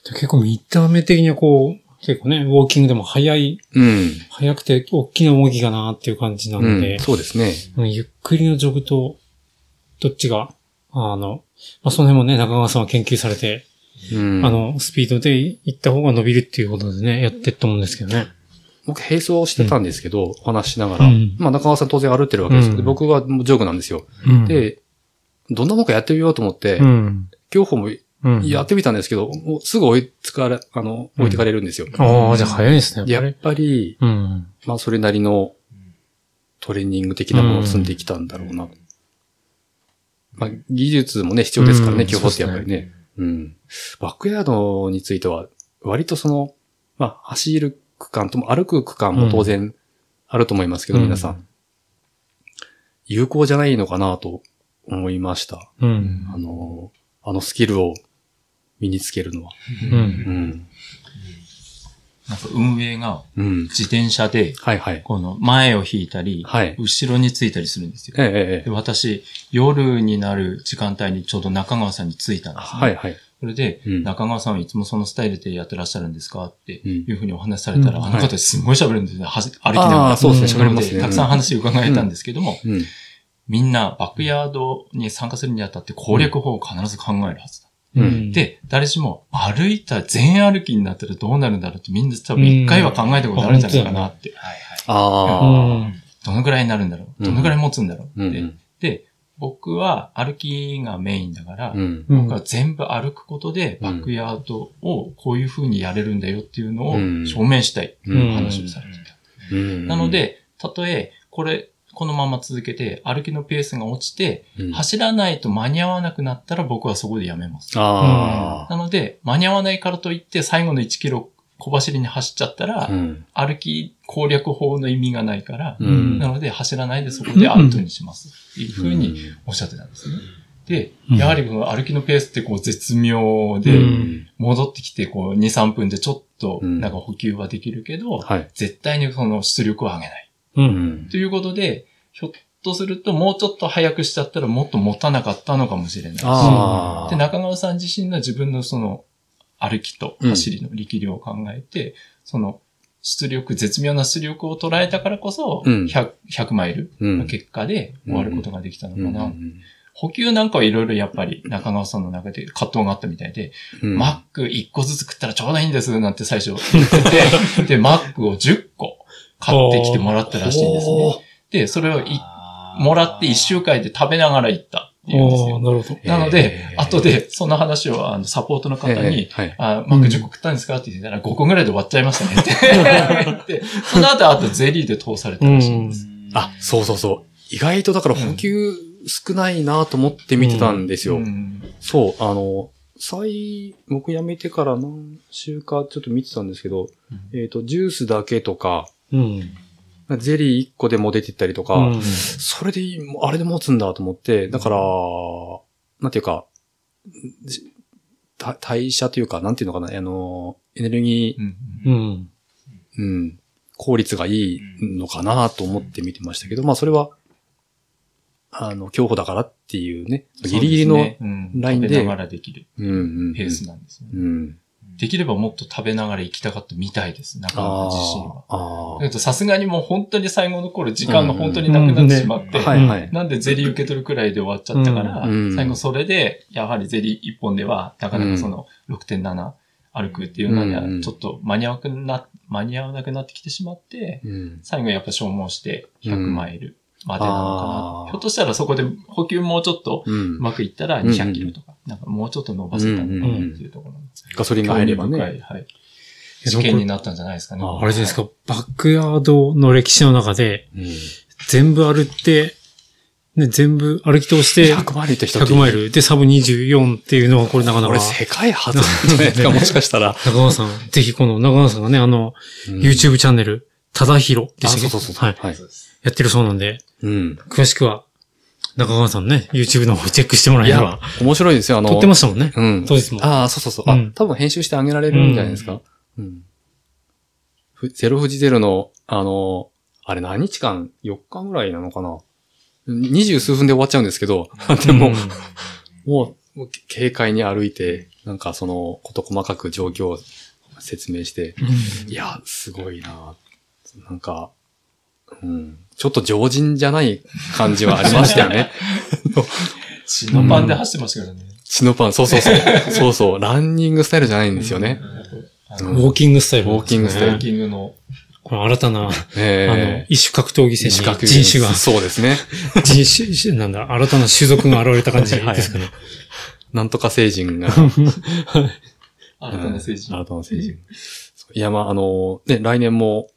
Speaker 2: 結構見た目的にはこう、結構ね、ウォーキングでも速い、
Speaker 1: うん。
Speaker 2: 速くて大きな動きかなっていう感じなので、
Speaker 1: うん、そうですね。
Speaker 2: うんゆっくりのジョグと、どっちが、あの、まあ、その辺もね、中川さんは研究されて、
Speaker 1: うん、
Speaker 2: あの、スピードで行った方が伸びるっていうことでね、やってると思うんですけどね。
Speaker 1: 僕、並走をしてたんですけど、お話しながら、
Speaker 2: うん
Speaker 1: まあ中川さん当然歩いてるわけですよ。で
Speaker 2: うん
Speaker 1: 僕はもうジョグなんですよ。
Speaker 2: うん、
Speaker 1: で、どんなもんかやってみようと思って、
Speaker 2: うん。
Speaker 1: 競歩も
Speaker 2: うん。
Speaker 1: やってみたんですけど、もうすぐ追いつかれ、あの、置いてかれるんですよ。
Speaker 2: ああ、じゃあ早いですね、
Speaker 1: やっ
Speaker 2: ぱ
Speaker 1: ぱり、
Speaker 2: り。うん。
Speaker 1: まあそれなりのトレーニング的なものを積んできたんだろうな。まあ技術もね、必要ですからね、
Speaker 2: うん
Speaker 1: 競歩ってやっぱりね。うん。バックヤードについては、割とその、まあ走る区間とも、歩く区間も当然あると思いますけど、
Speaker 2: うん
Speaker 1: 皆さん。有効じゃないのかなと思いました。
Speaker 2: うん。
Speaker 1: あの、あのスキルを身につけるのは。
Speaker 2: う。
Speaker 1: うんん。
Speaker 4: なんか運営が
Speaker 1: うん。
Speaker 4: 自転車で、
Speaker 1: はいはい。
Speaker 4: この前を引いたり、
Speaker 1: はい
Speaker 4: 後ろについたりするんですよ。
Speaker 1: ええええ
Speaker 4: で、私、夜になる時間帯にちょうど中川さんに着いたんですね。
Speaker 1: はいはい。
Speaker 4: それで、
Speaker 1: うん
Speaker 4: 中川さんはいつもそのスタイルでやってらっしゃるんですかって
Speaker 1: うん
Speaker 4: いうふうにお話しされたら、
Speaker 2: うん
Speaker 4: あの方すごい喋るんですね。はじ歩きながら。
Speaker 1: そうですね。
Speaker 2: うん
Speaker 1: 喋ります
Speaker 4: たくさん話伺えたんですけども、
Speaker 1: うん。
Speaker 4: みんなバックヤードに参加するにあたって攻略法を必ず考えるはずだ。
Speaker 2: うん。
Speaker 4: で、誰しも歩いた、全歩きになったらどうなるんだろうってみんな多分一回は考えたことあるんじゃないかなって。
Speaker 3: はいはい。
Speaker 1: ああ。
Speaker 2: うん。
Speaker 4: どのぐらいになるんだろう？どのぐらい持つんだろう？って。
Speaker 1: うん
Speaker 4: で、僕は歩きがメインだから、
Speaker 1: うん。
Speaker 2: うん
Speaker 4: 僕は全部歩くことでバックヤードをこういう風にやれるんだよっていうのを
Speaker 1: うん
Speaker 4: 証明したいっていう話をされてた。
Speaker 1: うん
Speaker 4: なの、で、たとえ、これ、このまま続けて歩きのペースが落ちて、
Speaker 1: うん
Speaker 4: 走らないと間に合わなくなったら僕はそこでやめます。
Speaker 1: あ
Speaker 4: なので、間に合わないからといって最後の1キロ小走りに走っちゃったら、
Speaker 1: あ。うん。
Speaker 4: 歩き攻略法の意味がないから、
Speaker 1: うん
Speaker 4: なので走らないでそこでアウトにします。っていうふうにおっしゃってたんですね。で、
Speaker 2: うん
Speaker 4: やはりこの歩きのペースってこう絶妙
Speaker 2: う
Speaker 4: で、
Speaker 2: ん
Speaker 4: 戻ってきてこう2、3分でちょっと
Speaker 1: うん
Speaker 4: なんか補給はできるけど、
Speaker 1: はい。
Speaker 4: 絶対にその出力を上げない。
Speaker 2: う。
Speaker 1: うんん。
Speaker 4: ということで、ひょっとするともうちょっと早くしちゃったらもっと持たなかったのかもしれない。し。で、中川さん自身の自分のその歩きと走りの力量を考えて、その出力、絶妙な出力を捉えたからこそ、
Speaker 1: うん。
Speaker 4: 100, 100マイル
Speaker 1: うん。
Speaker 4: の結果で終わることができたのかな。
Speaker 1: うん。
Speaker 4: 補給なんかはいろいろやっぱり中川さんの中で葛藤があったみたいで、
Speaker 1: うん。
Speaker 4: マック1個ずつ食ったらちょうどいいんですなんて最初言ってて、で、マックを10個買ってきてもらったらしいんですね。で、それをいもらって1週間で食べながら行ったっていうんですよ
Speaker 2: おー。なるほど。
Speaker 4: なので後でその話をあのサポートの方
Speaker 1: え
Speaker 4: に
Speaker 1: え、はい。
Speaker 4: あ、マック10個食ったんですかって言ってたら5個ぐらいで終わっちゃいましたねって 言って、その後あとゼリーで通されたらしいんです。
Speaker 1: あ、そうそうそう。意外とだから補給少ないなと思って見てたんですよ。
Speaker 4: うん
Speaker 1: そう、あの、最、僕辞めてから何週かちょっと見てたんですけど、
Speaker 4: うん
Speaker 1: えっ、と、ジュースだけとか、
Speaker 2: うん。
Speaker 1: ゼリー1個でも出てったりとか、
Speaker 2: うん
Speaker 1: それでいい、あれで持つんだと思って、だから、なんていうか、代謝というか、なんていうのかな、あの、エネルギ
Speaker 4: うん
Speaker 2: うん。
Speaker 1: ー、うん、効率がいいのかなと思って見てましたけど、まあそれは、あの、競歩だからっていうね、ギリギリの、
Speaker 4: そうですねうん。
Speaker 1: ラインで。
Speaker 4: 食べながらできる
Speaker 1: うんうんうん。
Speaker 4: ペースなんですね。
Speaker 1: うん。
Speaker 4: できればもっと食べながら行きたかったみたいです、中川
Speaker 1: あ
Speaker 4: 自身は。だけどさすがにもう本当に最後の頃時間が本当になくなってしまって、
Speaker 1: あ。はいはい。
Speaker 4: なんでゼリー受け取るくらいで終わっちゃったから、
Speaker 1: うん
Speaker 4: 最後それで、やはりゼリー1本では、なかなかその6.7歩くっていうのには
Speaker 1: うん、
Speaker 4: ちょっと間に合わなくな、間に合わなくなってきてしまって、
Speaker 1: うん。
Speaker 4: 最後やっぱ消耗して100マイルまでなのかな。ひょっとしたらそこで補給もうちょっと
Speaker 1: う。
Speaker 4: まくいったら200キロとか、なんかもうちょっと伸ばせたのかなっていうところなんです
Speaker 1: ガソリンが入れば
Speaker 4: 興味深い
Speaker 1: ね。
Speaker 4: はい。
Speaker 2: や
Speaker 4: 事件になったんじゃないですかね。
Speaker 1: あ
Speaker 2: あれじゃないですか、バックヤードの歴史の中で、
Speaker 1: うん。
Speaker 2: 全部歩って、ね、全部歩き通して、
Speaker 1: 100マイルって人
Speaker 2: 100マイル。で、サブ24っていうのはこれなかなか
Speaker 1: これ、世界初じゃないですか、もしかしたら。
Speaker 2: 中川さん、ぜひこの中川さんがね、あの、
Speaker 1: うん
Speaker 2: YouTube チャンネル、ただひろで
Speaker 1: あ、
Speaker 2: したっけ？
Speaker 1: そうそうそう。
Speaker 2: はい。
Speaker 1: はい。
Speaker 2: やってるそうなんで、
Speaker 1: うん。
Speaker 2: 詳しくは、中川さんね、YouTube の方チェックしてもらえれば。、
Speaker 1: 面白いですよ、あの。
Speaker 2: 撮ってましたもんね。
Speaker 1: うん。
Speaker 2: 当日も。
Speaker 1: ああ、そうそうそう。あ、
Speaker 2: うん
Speaker 1: 多分編集してあげられるんじゃないですか。うん。ふゼロ富士ゼロの、あの、あれ何日間 ?4 日ぐらいなのかな？二十数分で終わっちゃうんですけど、でも、もう軽快に歩いて、なんかその、こと細かく状況を説明して、いや、すごいななんか、うん、ちょっと常人じゃない感じはありましたよね。
Speaker 4: 血のパンで走ってましたからね。
Speaker 1: 血のパン、そうそうそう。そうそう、ランニングスタイルじゃないんですよね。
Speaker 2: ウォーキングスタイル、
Speaker 1: ウォーキングスタイル
Speaker 4: ウォーキングの、
Speaker 2: これ新たな、あの
Speaker 1: え、
Speaker 2: 一種格闘技戦
Speaker 1: 資
Speaker 2: に
Speaker 1: 格
Speaker 2: 人種が、
Speaker 1: そうですね。
Speaker 2: 人種、なんだ、新たな種族が現れた感じですかね。
Speaker 1: なんとか星人が。
Speaker 4: 新たな政治。
Speaker 1: 新たな星人。いや、まあ、あの、ね、来年も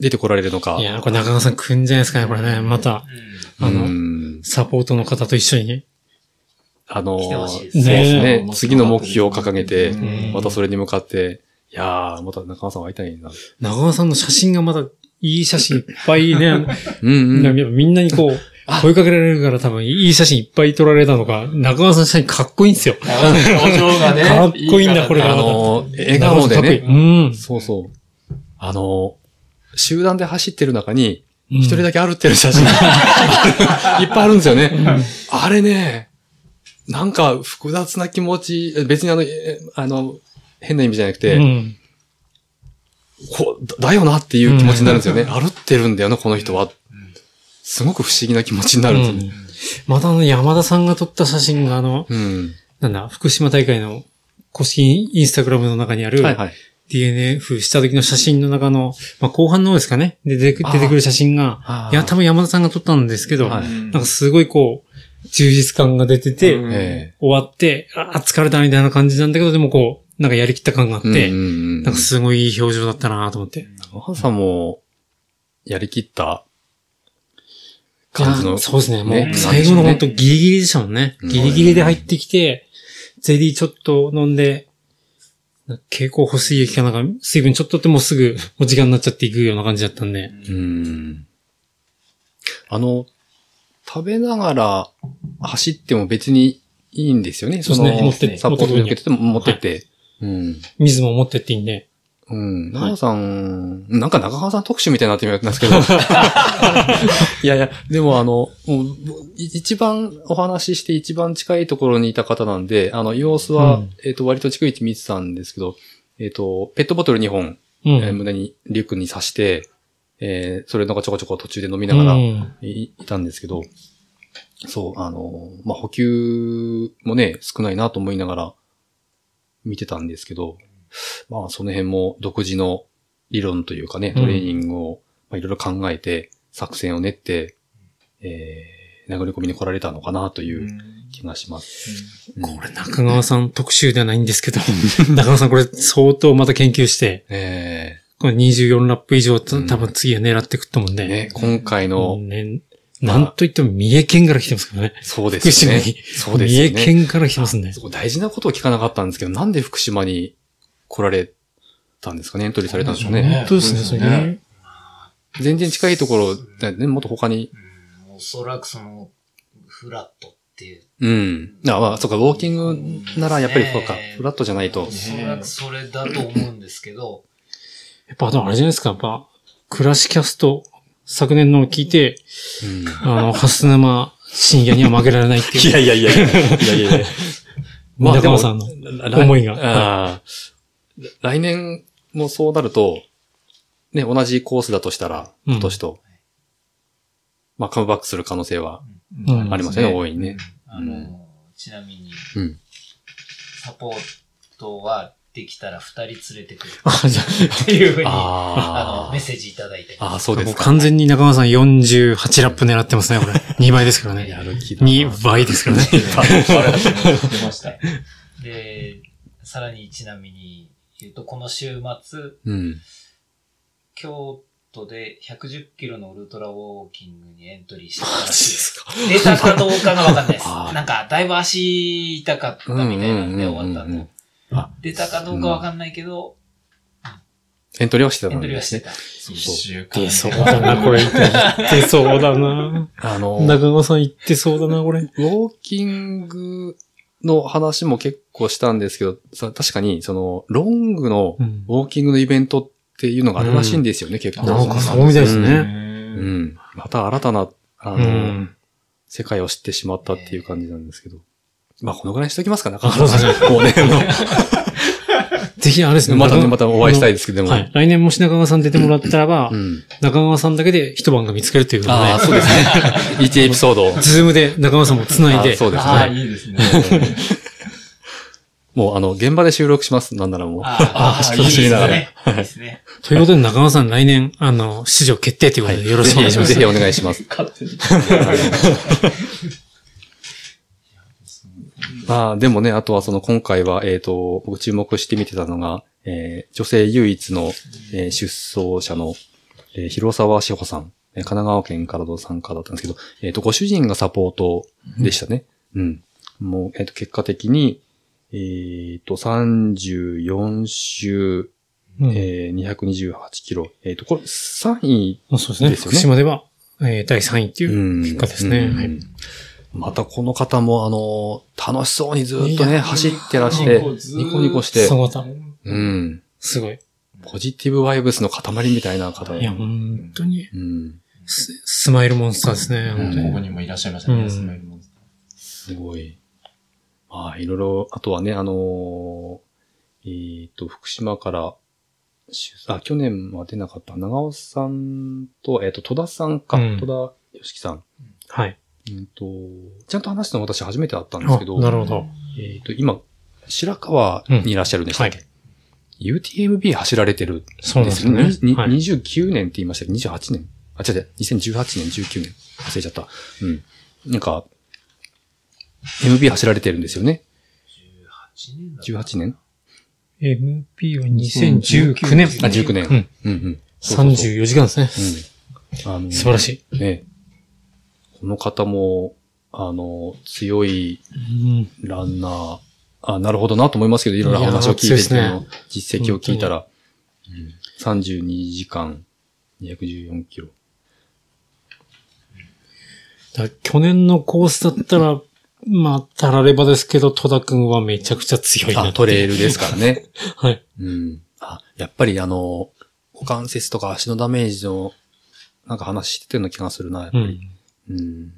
Speaker 1: 出てこられるのか。
Speaker 2: いや、これ中川さん来んじゃないですかね、これね。また、あ
Speaker 1: う
Speaker 2: の、
Speaker 1: ん。
Speaker 2: サポートの方と一緒にね。
Speaker 1: あの、
Speaker 3: 来てほしいです
Speaker 1: そうです
Speaker 2: ね
Speaker 1: ね。次の目標を掲げて
Speaker 4: う、ん
Speaker 1: またそれに向かっていやー、また中川さん会いたいな。
Speaker 2: 長川さんの写真がまたいい写真いっぱいね、
Speaker 1: うんうん。
Speaker 2: みんなにこう、声かけられるから多分いい写真いっぱい撮られたのか、中川さんの写真かっこいいんですよ。
Speaker 4: 表情がね。
Speaker 2: かっこいいんだこれが
Speaker 1: あのー、笑顔で
Speaker 2: かっこいい
Speaker 1: ね。
Speaker 2: うん。
Speaker 1: そうそう。あのー、集団で走ってる中に、
Speaker 2: 一
Speaker 1: 一人だけ歩ってる写真 いっぱいあるんですよね。あれね、なんか複雑な気持ち、別にあの、えあの、変な意味じゃなくて、
Speaker 2: うん。
Speaker 1: こうだだよなっていう気持ちになるんですよね。歩ってるんだよな、この人は。すごく不思議な気持ちになるんですよね。
Speaker 2: またあの山田さんが撮った写真があの、
Speaker 1: うん。
Speaker 2: なんだ、福島大会の公式インスタグラムの中にある、
Speaker 1: はいはい。
Speaker 2: DNF した時の写真の中の、まあ、後半の方ですかね。で出てくる写真が、いや、多分山田さんが撮ったんですけど、
Speaker 1: はい
Speaker 2: なんかすごいこう、充実感が出てて、
Speaker 4: うん
Speaker 1: え
Speaker 2: 終わって、あー疲れたみたいな感じなんだけど、でもこう、なんかやりきった感があって、
Speaker 1: えうんうんうん。
Speaker 2: なんかすごいいい表情だったなと思って。
Speaker 1: 長原さんも、やりきった感じの。
Speaker 2: そうですね。も
Speaker 1: ね
Speaker 2: う最後の本当ギリギリでしたもんね。
Speaker 1: うん
Speaker 2: ギリギリで入ってきて、ゼリーちょっと飲んで、な蛍光補水液かなんか、水分ちょっとってもうすぐ お時間になっちゃっていくような感じだったんで。
Speaker 1: うん。あの、食べながら走っても別にいいんですよね。
Speaker 2: そうですね
Speaker 1: の
Speaker 2: 持って
Speaker 1: サポートに受けてても持ってって。うん。
Speaker 2: 水も持ってっていいんで。
Speaker 1: うん。長川さん、なんか中川さん特集みたいになってますけど。いやいや、でもあの、一番お話しして一番近いところにいた方なんで、あの、様子は、
Speaker 2: うん
Speaker 1: えっ、と、割と逐一見てたんですけど、えっ、と、ペットボトル2本、
Speaker 2: うん。
Speaker 1: えー胸に、リュックに刺して、えーそれなんかちょこちょこ途中で飲みながらいたんですけど、そう、あの、まあ、補給もね、少ないなと思いながら見てたんですけど、まあ、その辺も独自の理論というかね、トレーニングを、まあ、いろいろ考えて、作戦を練って、えー、殴り込みに来られたのかなという気がします。うん
Speaker 2: これ中川さん特集ではないんですけど、中川さんこれ相当また研究して、
Speaker 1: え
Speaker 2: これ24ラップ以上と
Speaker 1: うん
Speaker 2: 多分次は狙っていくと思うんで。
Speaker 1: ーね、今回の、
Speaker 2: ね、なんといっても三重県から来てますからね。
Speaker 1: そうですよね
Speaker 2: 福島に。
Speaker 1: そうですよね。
Speaker 2: 三重県から来てますんで。
Speaker 1: そこ大事なことを聞かなかったんですけど、なんで福島に来られたんですかね？エントリーされたんでしょうね。
Speaker 4: ね
Speaker 2: 本当ですね、そ
Speaker 4: そうですね
Speaker 2: れね。
Speaker 1: 全然近いところだよね、もっと他に。
Speaker 3: うんおそらくその、フラットっていう。
Speaker 1: うん。あ、まあ、そうか、ウォーキングならやっぱりそうか
Speaker 3: ね、
Speaker 1: フラットじゃないと
Speaker 3: お。そらくそれだと思うんですけど、
Speaker 2: やっぱ、あとあれじゃないですか、やっぱ、暮らしキャスト、昨年のを聞いて、
Speaker 1: うん
Speaker 2: あの、ハス沼深夜には負けられないっていう。
Speaker 1: いやいやいやいやいやいやいや。まあで
Speaker 2: さんの
Speaker 1: 来
Speaker 2: 思いが
Speaker 1: あー来年もそうなると、ね、同じコースだとしたら、
Speaker 2: うん。
Speaker 1: 今年と、まあ、カムバックする可能性は
Speaker 2: うん。
Speaker 1: ありますよね、大いにね。
Speaker 3: あの、ちなみに、
Speaker 1: うん。
Speaker 3: サポートはできたら二人連れてくる。
Speaker 2: あ、じゃ
Speaker 3: っていうふうに、あ
Speaker 1: あ
Speaker 3: の、メッセージいただいて。
Speaker 1: あ。ああ、そう
Speaker 2: あ、
Speaker 1: ですか。
Speaker 2: もう完全に中間さん48ラップ狙ってますね、これ。2倍ですからね。
Speaker 1: やる気だな。
Speaker 2: 2倍ですからね。
Speaker 4: 出ました。
Speaker 3: で、さらにちな。みに言うと、この週末、
Speaker 1: うん。
Speaker 3: 京都で110キロのウルトラウォーキングにエントリーしてた
Speaker 1: マ
Speaker 3: らしいで。
Speaker 1: す。
Speaker 3: 出たかどうかがわかんないです なんか、だいぶ足痛かったみたいなんで終わった
Speaker 1: うんうんうんうん
Speaker 3: と。
Speaker 1: あ、
Speaker 3: 出たかどうかわかんないけど、
Speaker 1: エントリーはしてた
Speaker 3: エン
Speaker 1: んで
Speaker 3: トリーはしてた。
Speaker 1: すね。そう
Speaker 4: 間。
Speaker 2: 出そうだな、これ。言ってそうだな。
Speaker 1: あの、
Speaker 2: 中川さん言ってそうだな、これ。
Speaker 1: ウォーキングの話も結構したんですけど、さ確かに、その、ロングの
Speaker 2: うん
Speaker 1: ウォーキングのイベントっていうのがあるらしいんですよね、結構。
Speaker 2: なんかそうみたいですね。
Speaker 1: う
Speaker 4: うん。
Speaker 1: ん。また新たな、あの、
Speaker 2: うん。
Speaker 1: 世界を知ってしまったっていう感じなんですけど。まあ、このぐらいにしときますか、中
Speaker 2: あ
Speaker 1: 川さん。もうね、
Speaker 2: ぜひあれですね。
Speaker 1: またね、
Speaker 2: 中
Speaker 1: またお会いしたいですけども。
Speaker 2: はい。来年もし中川さん出てもらったらば、
Speaker 1: うん。
Speaker 2: 中川さんだけで一晩が見つけるということ
Speaker 1: ああ、
Speaker 2: で、
Speaker 1: そうですね。1エピソードを。
Speaker 2: ズームで中川さんも繋いで、
Speaker 1: あそうです
Speaker 4: ああ、
Speaker 1: ね。
Speaker 4: いいですね。
Speaker 1: もう、あの、現場で収録します。なんならもう。
Speaker 3: ああ、
Speaker 1: 走りながら
Speaker 3: ね。いいですね。
Speaker 2: ということで中川さん来年、あの、出場決定ということでよろしくお願いします。
Speaker 1: ぜひぜひお願いします。
Speaker 4: 勝手に。
Speaker 1: まあ、でもね、あとはその今回は、えっ、と、僕注目して見てたのが、えー女性唯一の、えー出走者の、えー広沢志保さん、えー神奈川県からの参加だったんですけど、えっ、と、ご主人がサポートでしたね。うん。もう、えっ、と、結果的に、えっ、と、34週
Speaker 2: うん
Speaker 1: えー、228キロ。えっ、と、これ3位
Speaker 2: そうですね。
Speaker 1: ですよね
Speaker 2: 福島では、えー第3位っていう
Speaker 1: うん
Speaker 2: 結果ですね。
Speaker 1: うん
Speaker 2: はい
Speaker 1: またこの方も、あの、楽しそうにずっとね、走ってらして、ニコニコして
Speaker 2: す、ごかった。
Speaker 1: うん。
Speaker 2: すごい。
Speaker 1: ポジティブバイブスの塊みたいな方。
Speaker 2: いや、本当に、
Speaker 1: うん。
Speaker 2: ススマイルモンスターですね。
Speaker 1: うん
Speaker 2: 本当に
Speaker 4: ここにもいらっしゃいましたね、
Speaker 2: うん
Speaker 4: スマイルモンス
Speaker 1: すごい。まあ、いろいろ、あとはね、あのーえっ、と、福島から、出あ、去年は出なかった長尾さんと、えっ、と、戸田さんか、
Speaker 2: うん
Speaker 1: 戸田よしきさん。
Speaker 2: はい。
Speaker 1: うんと、ちゃんと話したの私初めて会ったんです
Speaker 2: あ
Speaker 1: けど、
Speaker 2: なるほど。
Speaker 1: えっ、と、今、白川にいらっしゃるんでしたっけ、
Speaker 2: は
Speaker 1: UTMB 走られてるん
Speaker 2: そうなんですねはい
Speaker 1: 29年って言いましたけ？ど、28年あ、違う違う、2018年、19年。忘れちゃった。うん。なんか、MB 走られてるんですよね。
Speaker 3: 18年だ。
Speaker 1: 18年
Speaker 2: MP は2019年。
Speaker 1: あ、19年。
Speaker 2: うん。
Speaker 1: うんうん。そうそうそう
Speaker 2: 34時間ですね。
Speaker 1: うん。あの
Speaker 2: 素晴らしい。
Speaker 1: ね。この方も、あの、強い
Speaker 2: うん。
Speaker 1: ランナー、あ、なるほどなと思いますけど、いろいろ話を聞いて
Speaker 2: ね
Speaker 1: の実績を聞いたら、うん、32時間、214キロ。
Speaker 2: だ去年のコースだったら、まあ、たらればですけど、戸田くんはめちゃくちゃ強いな
Speaker 1: あ、トレイルですからね。
Speaker 2: はい。
Speaker 1: うん。あ、やっぱりあの、股関節とか足のダメージの、なんか話してたような気がするな、やっぱり。
Speaker 2: うん。
Speaker 1: うん。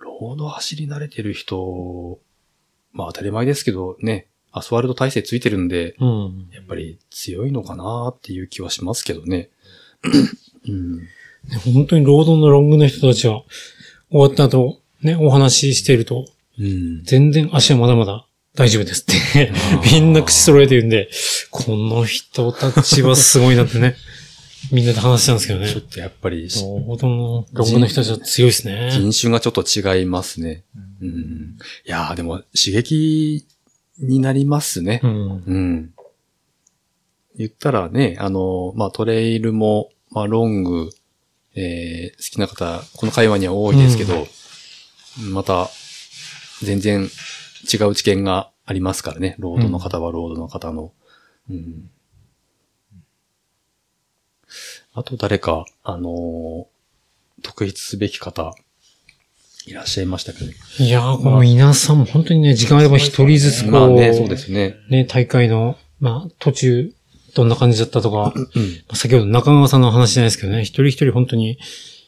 Speaker 1: ロード走り慣れてる人、まあ当たり前ですけどね、アスファルト体制ついてるんで、
Speaker 2: うん。
Speaker 1: やっぱり強いのかなっていう気はしますけどね。うん。
Speaker 2: 本当にロードのロングの人たちは、終わった後、ね、お話ししてると、
Speaker 1: うん。
Speaker 2: 全然足はまだまだ大丈夫ですって、みんな口揃えてるんで、この人たちはすごいなってね、みんなで話したんですけどね
Speaker 1: ちょっ。とやっぱり、
Speaker 2: ロードのロングの人たちは強いですね。
Speaker 1: 人種がちょっと違いますね。うん。いやーでも刺激になりますね。
Speaker 2: うん。
Speaker 1: うん。言ったらね、あの、まあ、トレイルも、まあ、ロング、えー、好きな方、この会話には多いですけど、また、全然違う知見がありますからね。ロードの方はロードの方の。うん。あと誰か、あのー特筆すべき方、いらっしゃいましたけど。
Speaker 2: いやー、この皆さんも本当にね、時間あれば一人ずつこう、
Speaker 1: まあね、そうですね。
Speaker 2: ね、大会の、まあ、途中、どんな感じだったとか、
Speaker 1: うん。
Speaker 2: まあ先ほど中川さんの話じゃないですけどね、一人一人本当に、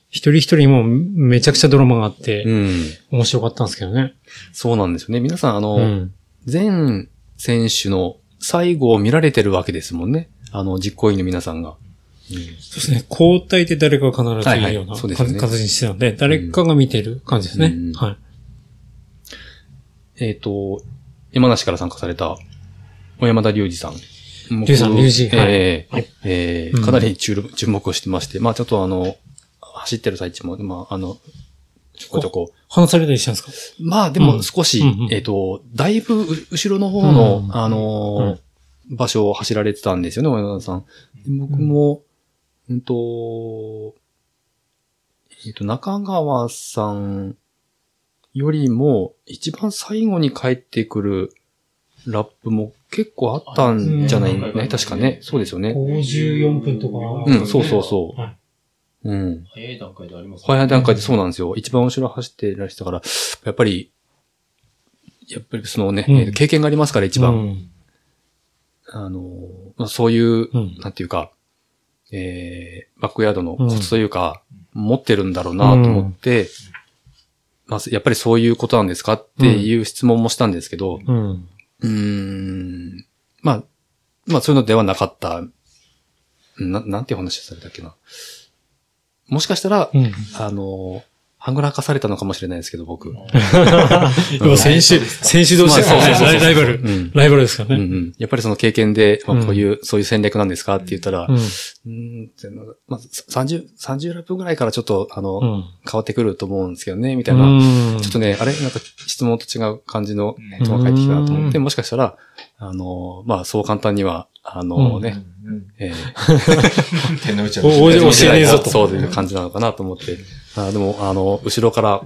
Speaker 2: 一人一人にもめちゃくちゃドラマがあって、
Speaker 1: うん。
Speaker 2: 面白かったんですけどね。
Speaker 1: そうなんですよね。皆さん、あの、
Speaker 2: うん。
Speaker 1: 全選手の最後を見られてるわけですもんね。あの、実行委員の皆さんが。
Speaker 2: そうですね。交代で誰かが必ずいるような
Speaker 1: はいね
Speaker 2: 形にしてたので、誰かが見てる感じですね。
Speaker 1: うん
Speaker 2: はい。
Speaker 1: えっ、と、山梨から参加された、小山田隆二さん。
Speaker 2: 隆二さん
Speaker 1: 僕
Speaker 2: 隆二はい
Speaker 1: えー
Speaker 2: はいうん
Speaker 1: えーかなり注注目をしてまして、まあちょっとあの、走ってる最中も、まああの、ちょこちょこ。
Speaker 2: 話されたりしたんですか？
Speaker 1: まあでも少し、
Speaker 2: うんうん
Speaker 1: えっ、と、だいぶう後ろの方の、
Speaker 2: うん
Speaker 1: あのー場所を走られてたんですよね、小山田さん。で僕も、うんと、えっ、と、中川さんよりも、一番最後に帰ってくるラップも結構あったんじゃない
Speaker 3: うん
Speaker 1: ね、確かね。そうですよね。
Speaker 2: 54分とか。
Speaker 1: うんそうそうそう
Speaker 2: はい
Speaker 1: うん。
Speaker 3: 早い段階であります
Speaker 1: 早い段階でそうなんですよ。一番後ろ走ってらしたから、やっぱり、やっぱりそのね、
Speaker 2: うん
Speaker 1: えー経験がありますから、一番。
Speaker 2: うん
Speaker 1: あの、まあ、そういう、
Speaker 2: うん
Speaker 1: なんていうか、えー、バックヤードのコツというか、持ってるんだろうなと思って、まあ、やっぱりそういうことなんですかっていう質問もしたんですけど、
Speaker 2: うん。
Speaker 1: うーん、まあ、まあそういうのではなかった、な、なんていう話されたっけな。もしかしたら、
Speaker 2: うん。
Speaker 1: あの、ハングラー化されたのかもしれないですけど、僕。
Speaker 2: でも選手、選手同士です
Speaker 1: まあそうそうそうそう
Speaker 2: ライバル。
Speaker 1: うん。
Speaker 2: ライバルですからね。
Speaker 1: うんうん。やっぱりその経験で、こういう、そういう戦略なんですかって言ったら、
Speaker 2: うん。
Speaker 1: まあ、30、30ラップぐらいからちょっと、あの、
Speaker 2: うん。
Speaker 1: 変わってくると思うんですけどね、みたいな。
Speaker 2: うん
Speaker 1: ちょっとね、あれなんか質問と違う感じの返ってきたなと思って、
Speaker 2: うん
Speaker 1: もしかしたら、あの、まあ、そう簡単には、あの
Speaker 2: うん
Speaker 1: ね、え
Speaker 4: 手 の内は
Speaker 2: 教えねえぞと。
Speaker 1: そういう感じなのかなと思って。あでも、あの、後ろから、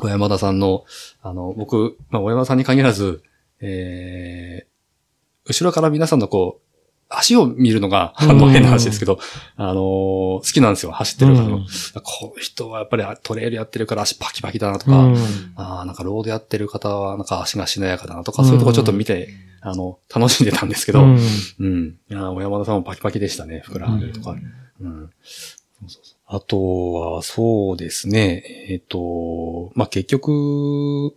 Speaker 1: 小山田さんの、あの、僕、まあ、小山田さんに限らず、えー、後ろから皆さんのこう、足を見るのが、あの、
Speaker 2: うん
Speaker 1: 変な話ですけど、あのー好きなんですよ、走ってる方の。
Speaker 2: うん
Speaker 1: この人はやっぱりトレイルやってるから足パキパキだなとか、
Speaker 2: うん
Speaker 1: ああ、なんかロードやってる方はなんか足がしなやかだなとか、そういうとこちょっと見て、あの、楽しんでたんですけど、
Speaker 2: う
Speaker 1: うんん。いやー、小山田さんもパキパキでしたね、ふくらはぎとか。うん。そうそうそうあとは、そうですね、えっ、と、まあ、結局、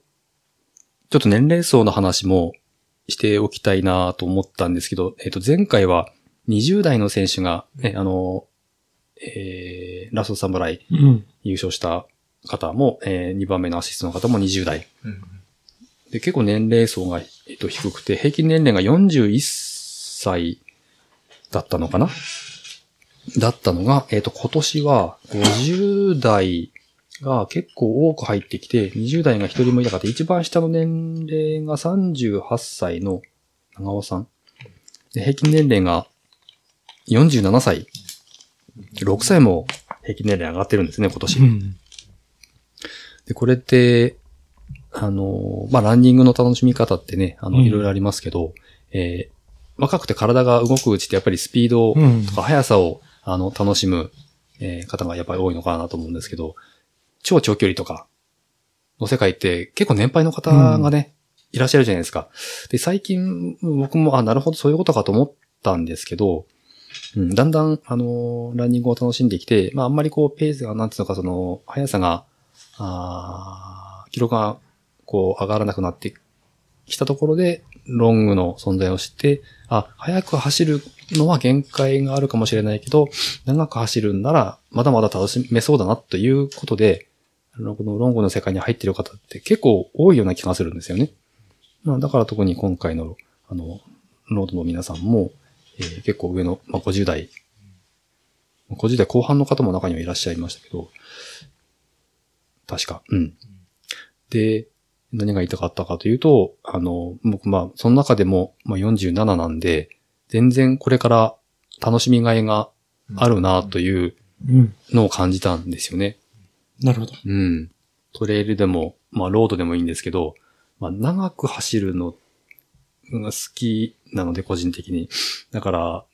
Speaker 1: ちょっと年齢層の話もしておきたいなと思ったんですけど、えっ、と、前回は20代の選手が、ね、あの、えー、ラストサムライ
Speaker 2: うん。
Speaker 1: 優勝した方も、えー、2番目のアシストの方も20代。
Speaker 4: うん
Speaker 1: で、結構年齢層が、えっと、低くて、平均年齢が41歳だったのかな？だったのが、えっと、今年は50代が結構多く入ってきて、20代が一人もいなかった。一番下の年齢が38歳の長尾さん。で、平均年齢が47歳。6歳も平均年齢上がってるんですね、今年。
Speaker 2: うん。
Speaker 1: で、これって、あの、まあ、ランニングの楽しみ方ってね、あの、
Speaker 2: うん
Speaker 1: いろいろありますけど、えー若くて体が動くうちってやっぱりスピード
Speaker 2: うん
Speaker 1: とか速さを、あの、楽しむ、えー方がやっぱり多いのかなと思うんですけど、超長距離とかの世界って結構年配の方がね、いらっしゃるじゃないですか。で、最近僕も、あ、なるほどそういうことかと思ったんですけど、うん、だんだん、あのーランニングを楽しんできて、まあ、あんまりこう、ペースが、なんつうのか、その、速さが、あー記録が、こう、上がらなくなってきたところで、ロングの存在を知って、あ、速く走るのは限界があるかもしれないけど、長く走るんなら、まだまだ楽しめそうだな、ということで、あのこのロングの世界に入っている方って結構多いような気がするんですよね。まあ、だから特に今回の、あの、ロードの皆さんも、えー結構上の、まあ、50代、50代後半の方も中にはいらっしゃいましたけど、確か。うん。で、何が言いたかったかというと、あの、僕、まあ、その中でも、まあ、47なんで、全然これから楽しみがいがあるなという
Speaker 2: うん。
Speaker 1: のを感じたんですよね。
Speaker 2: なるほど。
Speaker 1: うん。トレイルでも、まあ、ロードでもいいんですけど、まあ、長く走るのが好きなので、個人的に。だから、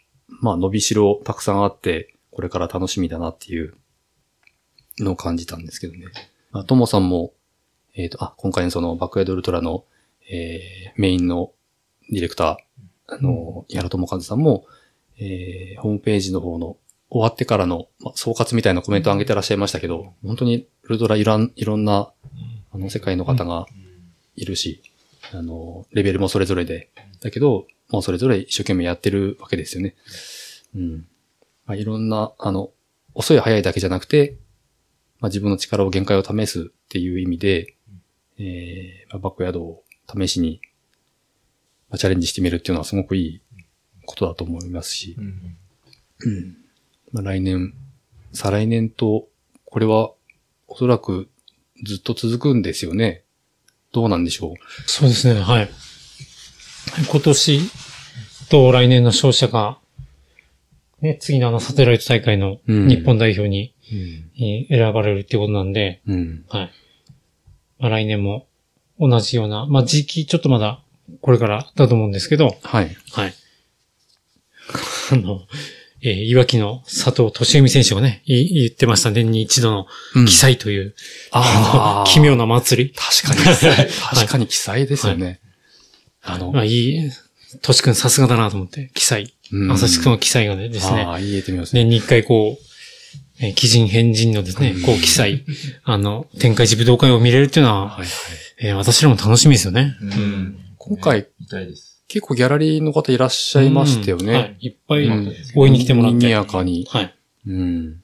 Speaker 1: まあ、伸びしろたくさんあって、これから楽しみだなっていうのを感じたんですけどね。まあ、ともさんも、えっ、と、あ、今回のそのバックヤードウルトラの、えー、メインのディレクター、あの、矢原智和さんも、えー、ホームページの方の終わってからの、まあ、総括みたいなコメントを上げてらっしゃいましたけど、本当にウルトラいろんいろんな、あの、世界の方がいるし、あの、レベルもそれぞれで、だけど、もうそれぞれ一生懸命やってるわけですよね。うん。まあ、いろんな、あの、遅い早いだけじゃなくて、まあ、自分の力を限界を試すっていう意味で、えーまあ、バックヤードを試しに、まあ、チャレンジしてみるっていうのはすごくいいことだと思いますし、
Speaker 4: うん。
Speaker 1: うん。まあ、来年、再来年と、これはおそらくずっと続くんですよね。どうなんでしょう？
Speaker 2: そうですね、はい。今年と来年の勝者が、ね、次のあのサテライト大会の
Speaker 1: うん
Speaker 2: 日本代表に、
Speaker 1: うん。
Speaker 2: えー選ばれるってことなんで、
Speaker 1: うん。
Speaker 2: はい。まあ、来年も同じような、まあ、時期ちょっとまだこれからだと思うんですけど、
Speaker 1: はい。
Speaker 2: はい。あの、えー、いわきの佐藤俊美選手がね、い言ってました年に一度の
Speaker 1: うん
Speaker 2: 記載という、
Speaker 1: ああ。
Speaker 2: 奇妙な祭り。
Speaker 1: 確かに、確かに記載ですよね。あの、
Speaker 2: まあ、いい、としくんさすがだなと思って、記載。
Speaker 1: うん
Speaker 2: 朝日くんの記載がねですね
Speaker 1: あ、あ、言えてみますね。
Speaker 2: 年に一回こう、えー、奇人変人のですね、こう記載、あの、天下一武道会を見れるっていうのは、
Speaker 1: はいはい。
Speaker 2: えー私らも楽しみですよね。
Speaker 4: うん
Speaker 1: 今回、
Speaker 4: 痛いです。
Speaker 1: 結構ギャラリーの方いらっしゃいましたよ
Speaker 2: うんはい
Speaker 1: ね。。
Speaker 2: いっぱい
Speaker 1: うん
Speaker 2: 応援に来てもらって。
Speaker 1: 賑やかに。
Speaker 2: はい。
Speaker 1: うん。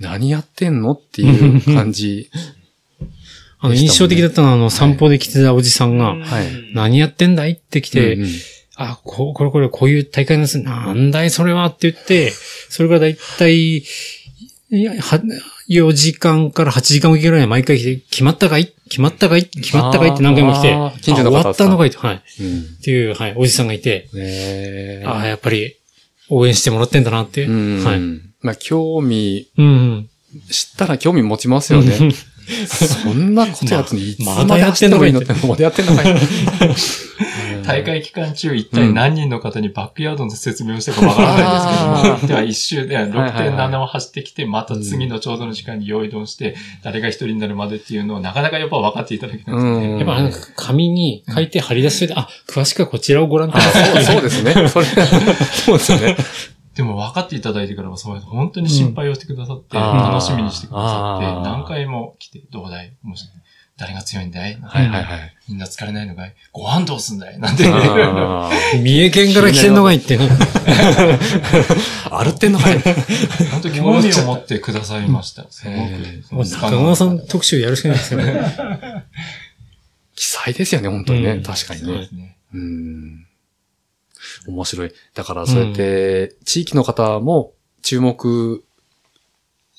Speaker 1: 何やってんのっていう感じ。
Speaker 2: あの、印象的だったのは、あの、散歩で来てたおじさんが、
Speaker 1: はい。
Speaker 2: 何やってんだいって来て、
Speaker 1: うんうん
Speaker 2: あ、ここれこれこういう大会なんです。なんだいそれはって言って、それがだいたい、いやは4時間から8時間おきぐらいに毎回来て、決まったかい？決まったかい？決まったかいって何回も来て、終わったのかい？と、はい。っ
Speaker 1: うん。
Speaker 2: ていう、はい、おじさんがいて、
Speaker 1: ねえ。
Speaker 2: ああ、やっぱり、応援してもらってんだなって。
Speaker 1: うん。
Speaker 2: はい。
Speaker 1: まあ、興味、
Speaker 2: うんうん。
Speaker 1: 知ったら興味持ちますよね。そんなことやってんのいつ
Speaker 2: ま
Speaker 1: までやってんのかい いのって、まだやってんのかい。うん。
Speaker 4: 大会期間中一体何人の方にバックヤードの説明をしたかわからないですけども、では一周で6.7を走ってきて、また次のちょうどの時間に用意ドンして、誰が一人になるまでっていうのをなかなかやっぱ分かっていただけないですね。
Speaker 1: うん。
Speaker 2: やっぱあの紙に書いて貼り出して、あ、詳しくはこちらをご覧ください。
Speaker 1: そうですね。それ、そうですよね。
Speaker 4: でも分かっていただいてからはそう本当に心配をしてくださって、楽しみにしてくださって、何回も来て、どうだい？もし、誰が強いんだい？
Speaker 1: はいはいはい。
Speaker 4: みんな疲れないのかい？ご飯どうすんだい？なんて。
Speaker 1: あ
Speaker 2: 三重県から来てんのがいってね。
Speaker 1: ーあるってんのかい？
Speaker 4: 本当に興味を持ってくださいました。すご
Speaker 1: え
Speaker 4: く。
Speaker 2: 中川さん特集やるしかないですよね。
Speaker 1: 奇才ですよね、本当にね。
Speaker 2: うん
Speaker 1: 確かにね
Speaker 4: そうで。すね。
Speaker 1: うん。面白い。だから、そうやって、地域の方も注目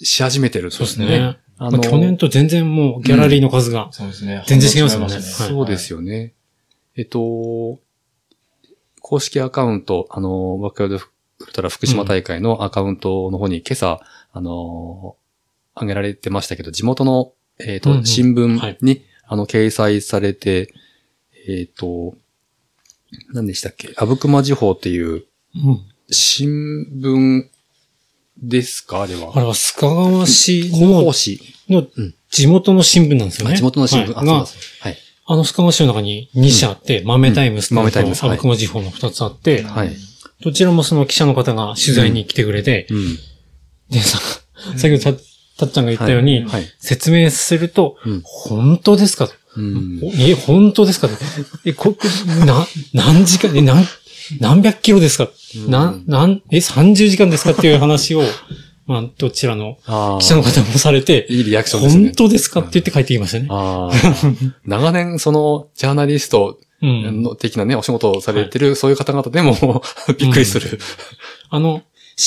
Speaker 1: し始めてるん
Speaker 2: そうですね。
Speaker 1: あ
Speaker 2: まあ去年と全然もうギャラリーの数が。
Speaker 4: そうですね。
Speaker 2: 全然違いますもんね
Speaker 4: 違
Speaker 2: はい
Speaker 1: そうですよね。えっと、公式アカウント、あの、バックヤードウルトラ福島大会のアカウントの方に今朝、あの、上げられてましたけど、地元の、えっと、
Speaker 2: うんうん
Speaker 1: 新
Speaker 2: はい
Speaker 1: 聞に、あの、掲載されて、えっと、何でしたっけ？阿武隈時報っていう
Speaker 2: うん。
Speaker 1: 新聞ですか？あれは。
Speaker 2: あれは須賀川市
Speaker 1: 広
Speaker 2: の地元の新聞なんですよね。
Speaker 1: 地元の新聞。あ、そうで、す。はい。
Speaker 2: あの須賀川市の中に2社あって、豆タイムスと、
Speaker 1: 豆タイムスはい
Speaker 2: アブクマ時報の2つあって、
Speaker 1: はい。
Speaker 2: どちらもその記者の方が取材に来てくれて、
Speaker 1: うん。
Speaker 2: で、さ、先ほどた、たっちゃんが言ったように、
Speaker 1: はい。
Speaker 2: 説明すると、
Speaker 1: うん
Speaker 2: 本当ですか？と。
Speaker 1: うん。
Speaker 2: おえ、本当ですか？と。え、こ、こな、何時間、え、何、何百キロですか、
Speaker 1: うん
Speaker 2: な、なん、え、30時間ですか？っていう話を、まあ、どちらの
Speaker 1: ああ。
Speaker 2: 記者の方もされて、
Speaker 1: いいリアクションですね。
Speaker 2: 本当ですか？って言って帰ってきましたね。
Speaker 1: ああ。長年、その、ジャーナリスト
Speaker 2: うん。
Speaker 1: の的なね、お仕事をされてる、そういう方々でも、びっくりする。
Speaker 2: あの、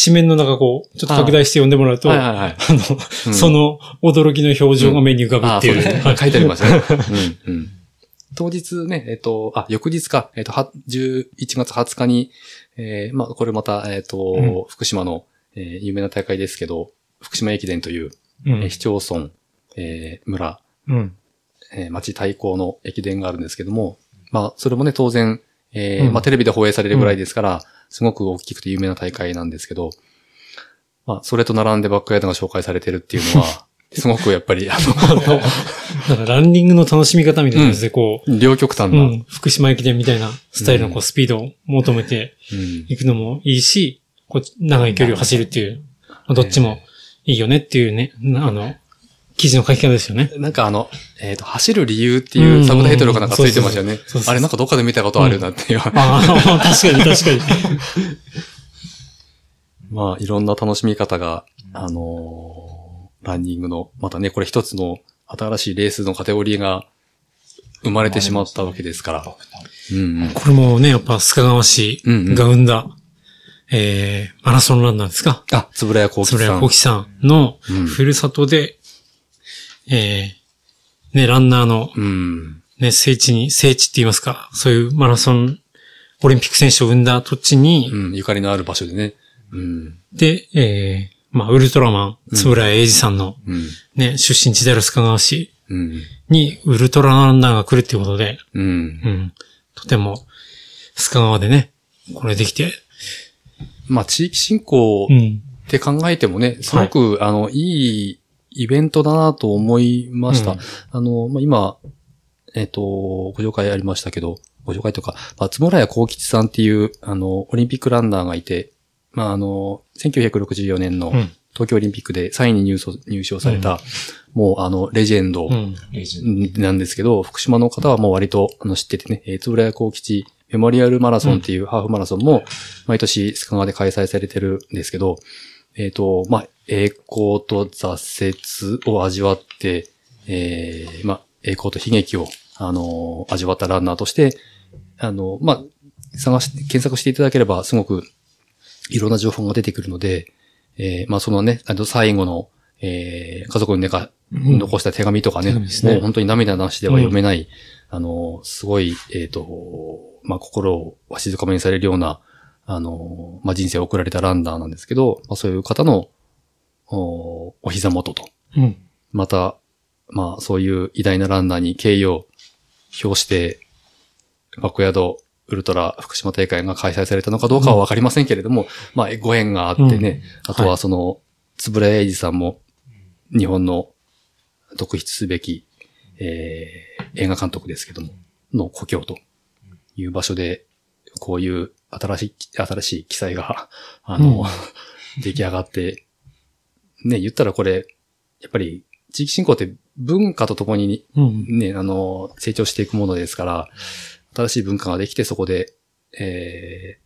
Speaker 2: 紙面の中こう、ちょっと拡大して読んでもらうと、あ
Speaker 1: はいはいはい。
Speaker 2: の、
Speaker 1: うん
Speaker 2: その驚きの表情が目に浮かぶ
Speaker 1: ああ、
Speaker 2: っていう。
Speaker 1: そうですね。
Speaker 2: はい
Speaker 1: 書いてありますね。うん、うん。当日ね、えっと、あ、翌日か、えっと、は11月20日に、えー、まあ、これまた、えっと、
Speaker 2: うん。
Speaker 1: 福島の、えー有名な大会ですけど、福島駅伝という、
Speaker 2: うん。
Speaker 1: えー市町村、えー村、
Speaker 2: うん。
Speaker 1: えー町対抗の駅伝があるんですけども、まあ、それもね、当然、えー
Speaker 2: うん。
Speaker 1: まあ、テレビで放映されるぐらいですから、すごく大きくて有名な大会なんですけど、まあ、それと並んでバックヤードが紹介されてるっていうのは、すごくやっぱり、あ
Speaker 2: だからランニングの楽しみ方みたいなやつでこう、
Speaker 1: の、両極端
Speaker 2: う
Speaker 1: な、
Speaker 2: ん福島駅伝みたいなスタイルのこうスピードを求めて
Speaker 1: うん
Speaker 2: いくのもいいし、こう長い距離を走るっていう、まあどっちもいいよねっていうね、なあの、記事の書き方ですよね。
Speaker 1: なんかあの、えっ、と、走る理由っていうサブタイトルがなんかついてましたよね。あれなんかどっかで見たことあるなっていう。
Speaker 2: ああ、確かに確かに。
Speaker 1: まあ、いろんな楽しみ方が、あのーランニングの、またね、これ一つの新しいレースのカテゴリーが生まれてしまったわけですから。うんうん。
Speaker 2: これもね、やっぱ須賀川市が生んだ、えー、マラソンランナーですか？
Speaker 1: あ、つぶらやこうきさん。
Speaker 2: はコキさんの
Speaker 1: うん
Speaker 2: ふるさとで、えー、ね、ランナーの
Speaker 1: うん。
Speaker 2: ね、聖地に、聖地って言いますか、そういうマラソン、オリンピック選手を生んだ土地に、
Speaker 1: うん。ゆかりのある場所でね。うん。
Speaker 2: で、えー、まあ、ウルトラマン、つぶらや英二さんの
Speaker 1: うん。
Speaker 2: ね、出身地である須賀川市
Speaker 1: うん。
Speaker 2: にウルトラランナーが来るっていうことで、
Speaker 1: うん。
Speaker 2: うん、とても、須賀川でね、これできて、
Speaker 1: まあ、地域振興
Speaker 2: うん。
Speaker 1: って考えてもね、すごく、あの、いいイベントだなと思いました。
Speaker 2: うん
Speaker 1: あの、まあ、今、えっ、と、ご紹介ありましたけど、ご紹介というか、松村屋幸吉さんっていう、あの、オリンピックランナーがいて、まあ、あの、1964年の
Speaker 2: うん。
Speaker 1: 東京オリンピックで3位に入賞入賞された、もう、あの、レジェンドなんですけど、福島の方はもう割とあの知っててね、えー、つぶらや幸吉メモリアルマラソンっていうハーフマラソンも、毎年須賀川で開催されてるんですけど、えっ、と、まあ、栄光と挫折を味わって、えー、まあ、栄光と悲劇を、あのー味わったランナーとして、あのまあ、探し、検索していただければ、すごく、いろんな情報が出てくるので、えー、まあ、そのね、あの、最後の、えー、家族にねか、
Speaker 2: うん。
Speaker 1: 残した手紙とかね、
Speaker 2: ね。
Speaker 1: もう本当に涙なしでは読めない、あの、すごい、えっ、と、まあ、心をわしづかめにされるような、あの、まあ、人生を送られたランナーなんですけど、まあ、そういう方の、おお膝元と、
Speaker 2: うん。
Speaker 1: また、まあ、そういう偉大なランナーに敬意を表して、バックヤードウルトラ福島大会が開催されたのかどうかはわかりませんけれども、まあ、ご縁があってね、あとはその、つぶらやいじさんも、日本の特筆すべき、えー、映画監督ですけども、の故郷という場所で、こういう新しい、新しい記載が、あの、出来上がって、ね、言ったらこれ、やっぱり地域振興って文化とともに
Speaker 2: うん。
Speaker 1: ね、あの、成長していくものですから、新しい文化ができてそこで、ええ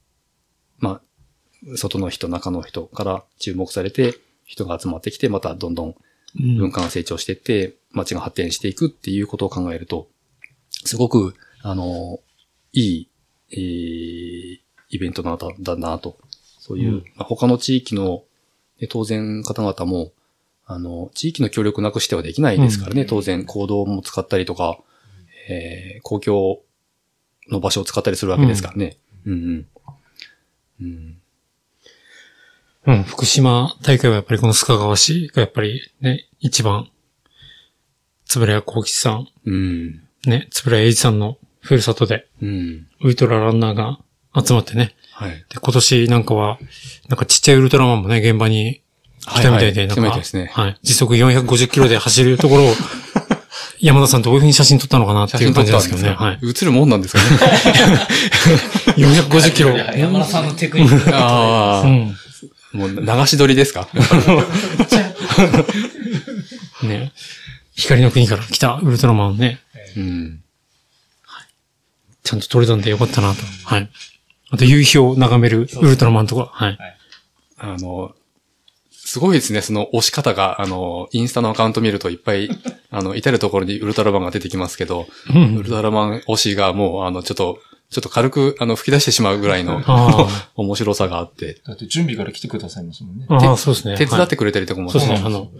Speaker 1: まあ、外の人、中の人から注目されて、人が集まってきて、またどんどん
Speaker 2: うん。
Speaker 1: 文化が成長していって、街が発展していくっていうことを考えると、すごく、あの、いい、えーイベントなんだだなと。そういう、
Speaker 2: うん。
Speaker 1: まあ他の地域の、ね当然方々も、あの、地域の協力なくしてはできないですからね、当然行動も使ったりとか、えー公共の場所を使ったりするわけですからね。うん、うん。うん。
Speaker 2: うん、福島大会はやっぱりこの須賀川市がやっぱりね、一番、つぶらや幸吉さん、
Speaker 1: うん。
Speaker 2: ね、つぶらや英二さんのふるさとで、
Speaker 1: うん。
Speaker 2: ウルトラランナーが集まってね。
Speaker 1: はい。
Speaker 2: で、今年なんかは、なんかちっちゃいウルトラマンもね、現場に来たみたいで、
Speaker 1: はいはい来
Speaker 2: なんか、
Speaker 1: ね
Speaker 2: はい。時速450キロで走るところを、山田さんどういう風に写真撮ったのかなっていう感じですけどね。はい。
Speaker 1: 映るもんなんですかね
Speaker 2: ？450キロ。
Speaker 3: 山田さんのテクニック。
Speaker 1: ああ、
Speaker 2: うん。
Speaker 1: もう流し撮りですか？
Speaker 2: ね。光の国から来たウルトラマンをね、
Speaker 1: うん。
Speaker 2: ちゃんと撮れたんでよかったなと。はい。あと夕日を眺めるウルトラマンとか、はい。
Speaker 1: あの、すごいですね、その押し方が、あの、インスタのアカウント見るといっぱい、あの、至るところにウルトラマンが出てきますけど、
Speaker 2: うん
Speaker 1: ウルトラマン推しがもう、あの、ちょっと、ちょっと軽く、あの、吹き出してしまうぐらいの
Speaker 2: あ
Speaker 1: 面白さがあって、
Speaker 4: だって準備から来てくださいますもんね。
Speaker 2: あ、ああ、そうですね。
Speaker 1: 手伝ってくれたりとかも、
Speaker 2: はいそうですね。あの、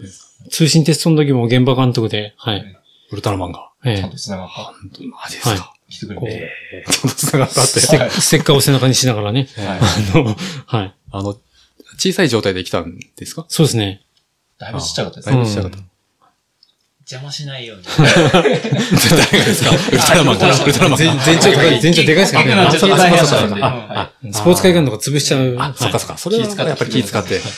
Speaker 2: 通信テストの時も現場監督で、はい。
Speaker 1: ウルトラマンが。
Speaker 2: ええ
Speaker 4: ちゃんと繋がった。
Speaker 1: マジですか？
Speaker 2: は
Speaker 4: 来てくれて。
Speaker 1: えーちゃんと繋がったって。
Speaker 2: ステッステッカーを背中にしながらね。
Speaker 4: はい
Speaker 2: あの、はい。
Speaker 1: あの、小さい状態で来たんですか？
Speaker 2: そうですね。
Speaker 4: だいぶちっちゃかったです
Speaker 1: だい
Speaker 4: ね。
Speaker 1: ぶちっちゃかった。
Speaker 3: 邪魔しないように。
Speaker 1: 誰がですか？ウルトラマンかウルトラマンか。
Speaker 2: 全長高い、全長でかいですからね。
Speaker 3: あそうか
Speaker 2: あそうスポーツ会館とか潰しちゃう。
Speaker 1: あ、そっかそっか。それは
Speaker 4: 気使って
Speaker 1: やっぱり気使って。あさ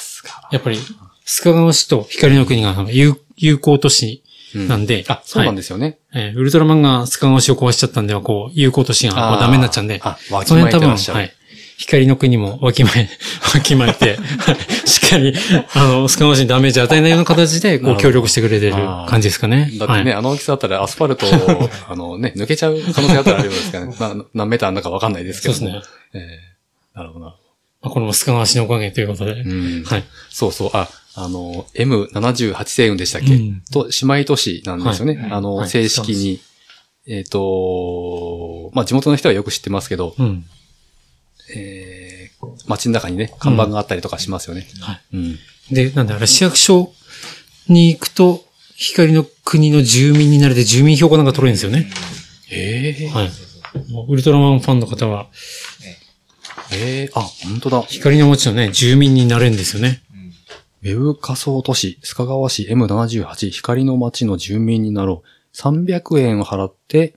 Speaker 1: すが。
Speaker 2: やっぱり、須賀川市と光の国が友友好都市なんで、
Speaker 1: あ、そうなん
Speaker 2: で
Speaker 1: ですよね。
Speaker 2: す。えーウルトラマンが須賀川市を壊しちゃったんでは、こう、友好都市がダメになっちゃうんで、
Speaker 1: あ、わき
Speaker 2: その辺多分。はい。光の国もわきまえ、わきまえて、しっかり、あの、須賀川市にダメージ与えないような形で、こう、協力してくれてる感じですかね。
Speaker 1: だってね、
Speaker 2: はい
Speaker 1: あの大きさだったらアスファルトを、あのね、抜けちゃう可能性あったらあるようですからね。な何メーターあんだかわかんないですけども。
Speaker 2: そうですね。
Speaker 1: ええなるほどな。
Speaker 2: まあこれも須賀川市のおかげということで。
Speaker 1: うん。
Speaker 2: はい。
Speaker 1: そうそう。あ、あの、M78 星雲でしたっけ、
Speaker 2: うん
Speaker 1: と、姉妹都市なんですよね。
Speaker 4: はい
Speaker 1: あの、
Speaker 2: はい
Speaker 1: 正式に。えっ、と、まあ、地元の人はよく知ってますけど、
Speaker 2: うん。
Speaker 1: えー、街の中にね、看板があったりとかしますよね。
Speaker 2: で、なんだ、あれ、市役所に行くと、光の国の住民になれて住民票かなんか取れるんですよね。
Speaker 1: ええ
Speaker 2: はい。ウルトラマンファンの方は、
Speaker 1: ええあ、本当だ。
Speaker 2: 光の町のね、住民になれるんですよね。
Speaker 1: ウェブ仮想都市、須賀川市 M78 光の街の住民になろう。300円を払って、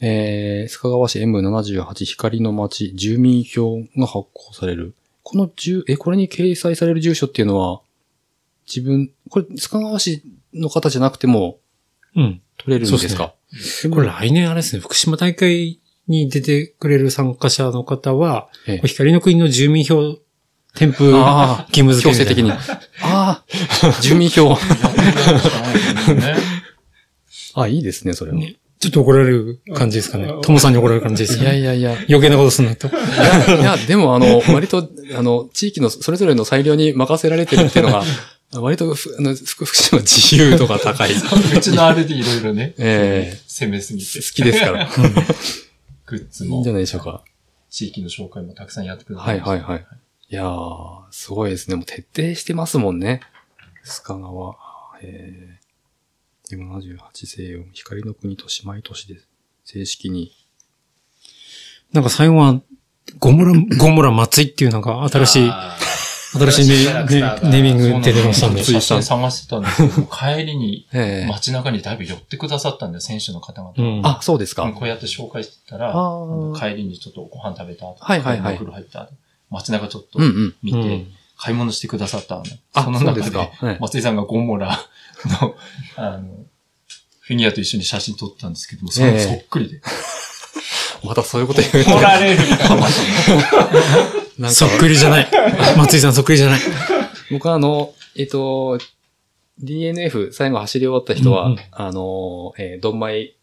Speaker 1: えー、須賀川市 M78 光の街住民票が発行される。この住、え、これに掲載される住所っていうのは、自分、これ、須賀川市の方じゃなくても
Speaker 2: うん。
Speaker 1: 取れるんですか？
Speaker 2: これ来年あれですね、福島大会に出てくれる参加者の方は、
Speaker 1: ええ
Speaker 2: 光の国の住民票添付
Speaker 1: ああ
Speaker 2: 義務付け
Speaker 1: 強制的に。ああ、住民票。
Speaker 4: ね
Speaker 1: あ、いいですね、それは。
Speaker 2: ねちょっと怒られる感じですかね。トモさんに怒られる感じです
Speaker 1: い
Speaker 2: かね。
Speaker 1: やいやいや。
Speaker 2: 余計なことすんなと。
Speaker 1: いや、いや、でもあの、割と、あの、地域のそれぞれの裁量に任せられてるっていうのが、割とふ、あの、福福島自由度が高い。
Speaker 4: うちのあれでいろいろね、
Speaker 1: え
Speaker 4: 攻めすぎて
Speaker 1: え。好きですから。
Speaker 4: グッズ
Speaker 1: いいんじゃ
Speaker 4: も、
Speaker 1: ないでしょうか。
Speaker 4: 地域の紹介もたくさんやってくださ
Speaker 1: はいはいはい。いやー、すごいですね。もう徹底してますもんね。須賀川。えー、78西洋、光の国と姉妹都市です。正式に。
Speaker 2: なんか最後は、ゴムラ、ゴムラ松井っていうなんか新しい
Speaker 3: あ
Speaker 2: 新しいネ
Speaker 3: ー
Speaker 2: ミング出てましたんで。
Speaker 4: 写真探してたんですけど、帰りに
Speaker 1: ええ
Speaker 4: 街中にだいぶ寄ってくださったんで、選手の方々。
Speaker 2: うん
Speaker 1: あ、そうですか。
Speaker 4: こうやって紹介してたら、帰りにちょっとご飯食べた後、
Speaker 1: はいはいはい
Speaker 4: お風呂入った後、街中ちょっと
Speaker 1: うんうん。
Speaker 4: 見て、
Speaker 2: うん
Speaker 4: 買い物してくださったの。
Speaker 1: あ
Speaker 4: その中で松井さんがゴンモラの、あの、フィギュアと一緒に写真撮ったんですけども、そそっくりで。
Speaker 1: またそういうこと言う
Speaker 3: 怒られるかもし
Speaker 1: なんか
Speaker 2: そっくりじゃない。松井さんそっくりじゃない。
Speaker 1: 僕はあの、えっと、DNF 最後走り終わった人は、
Speaker 2: うんうん
Speaker 1: あの、えー、ドンマイ、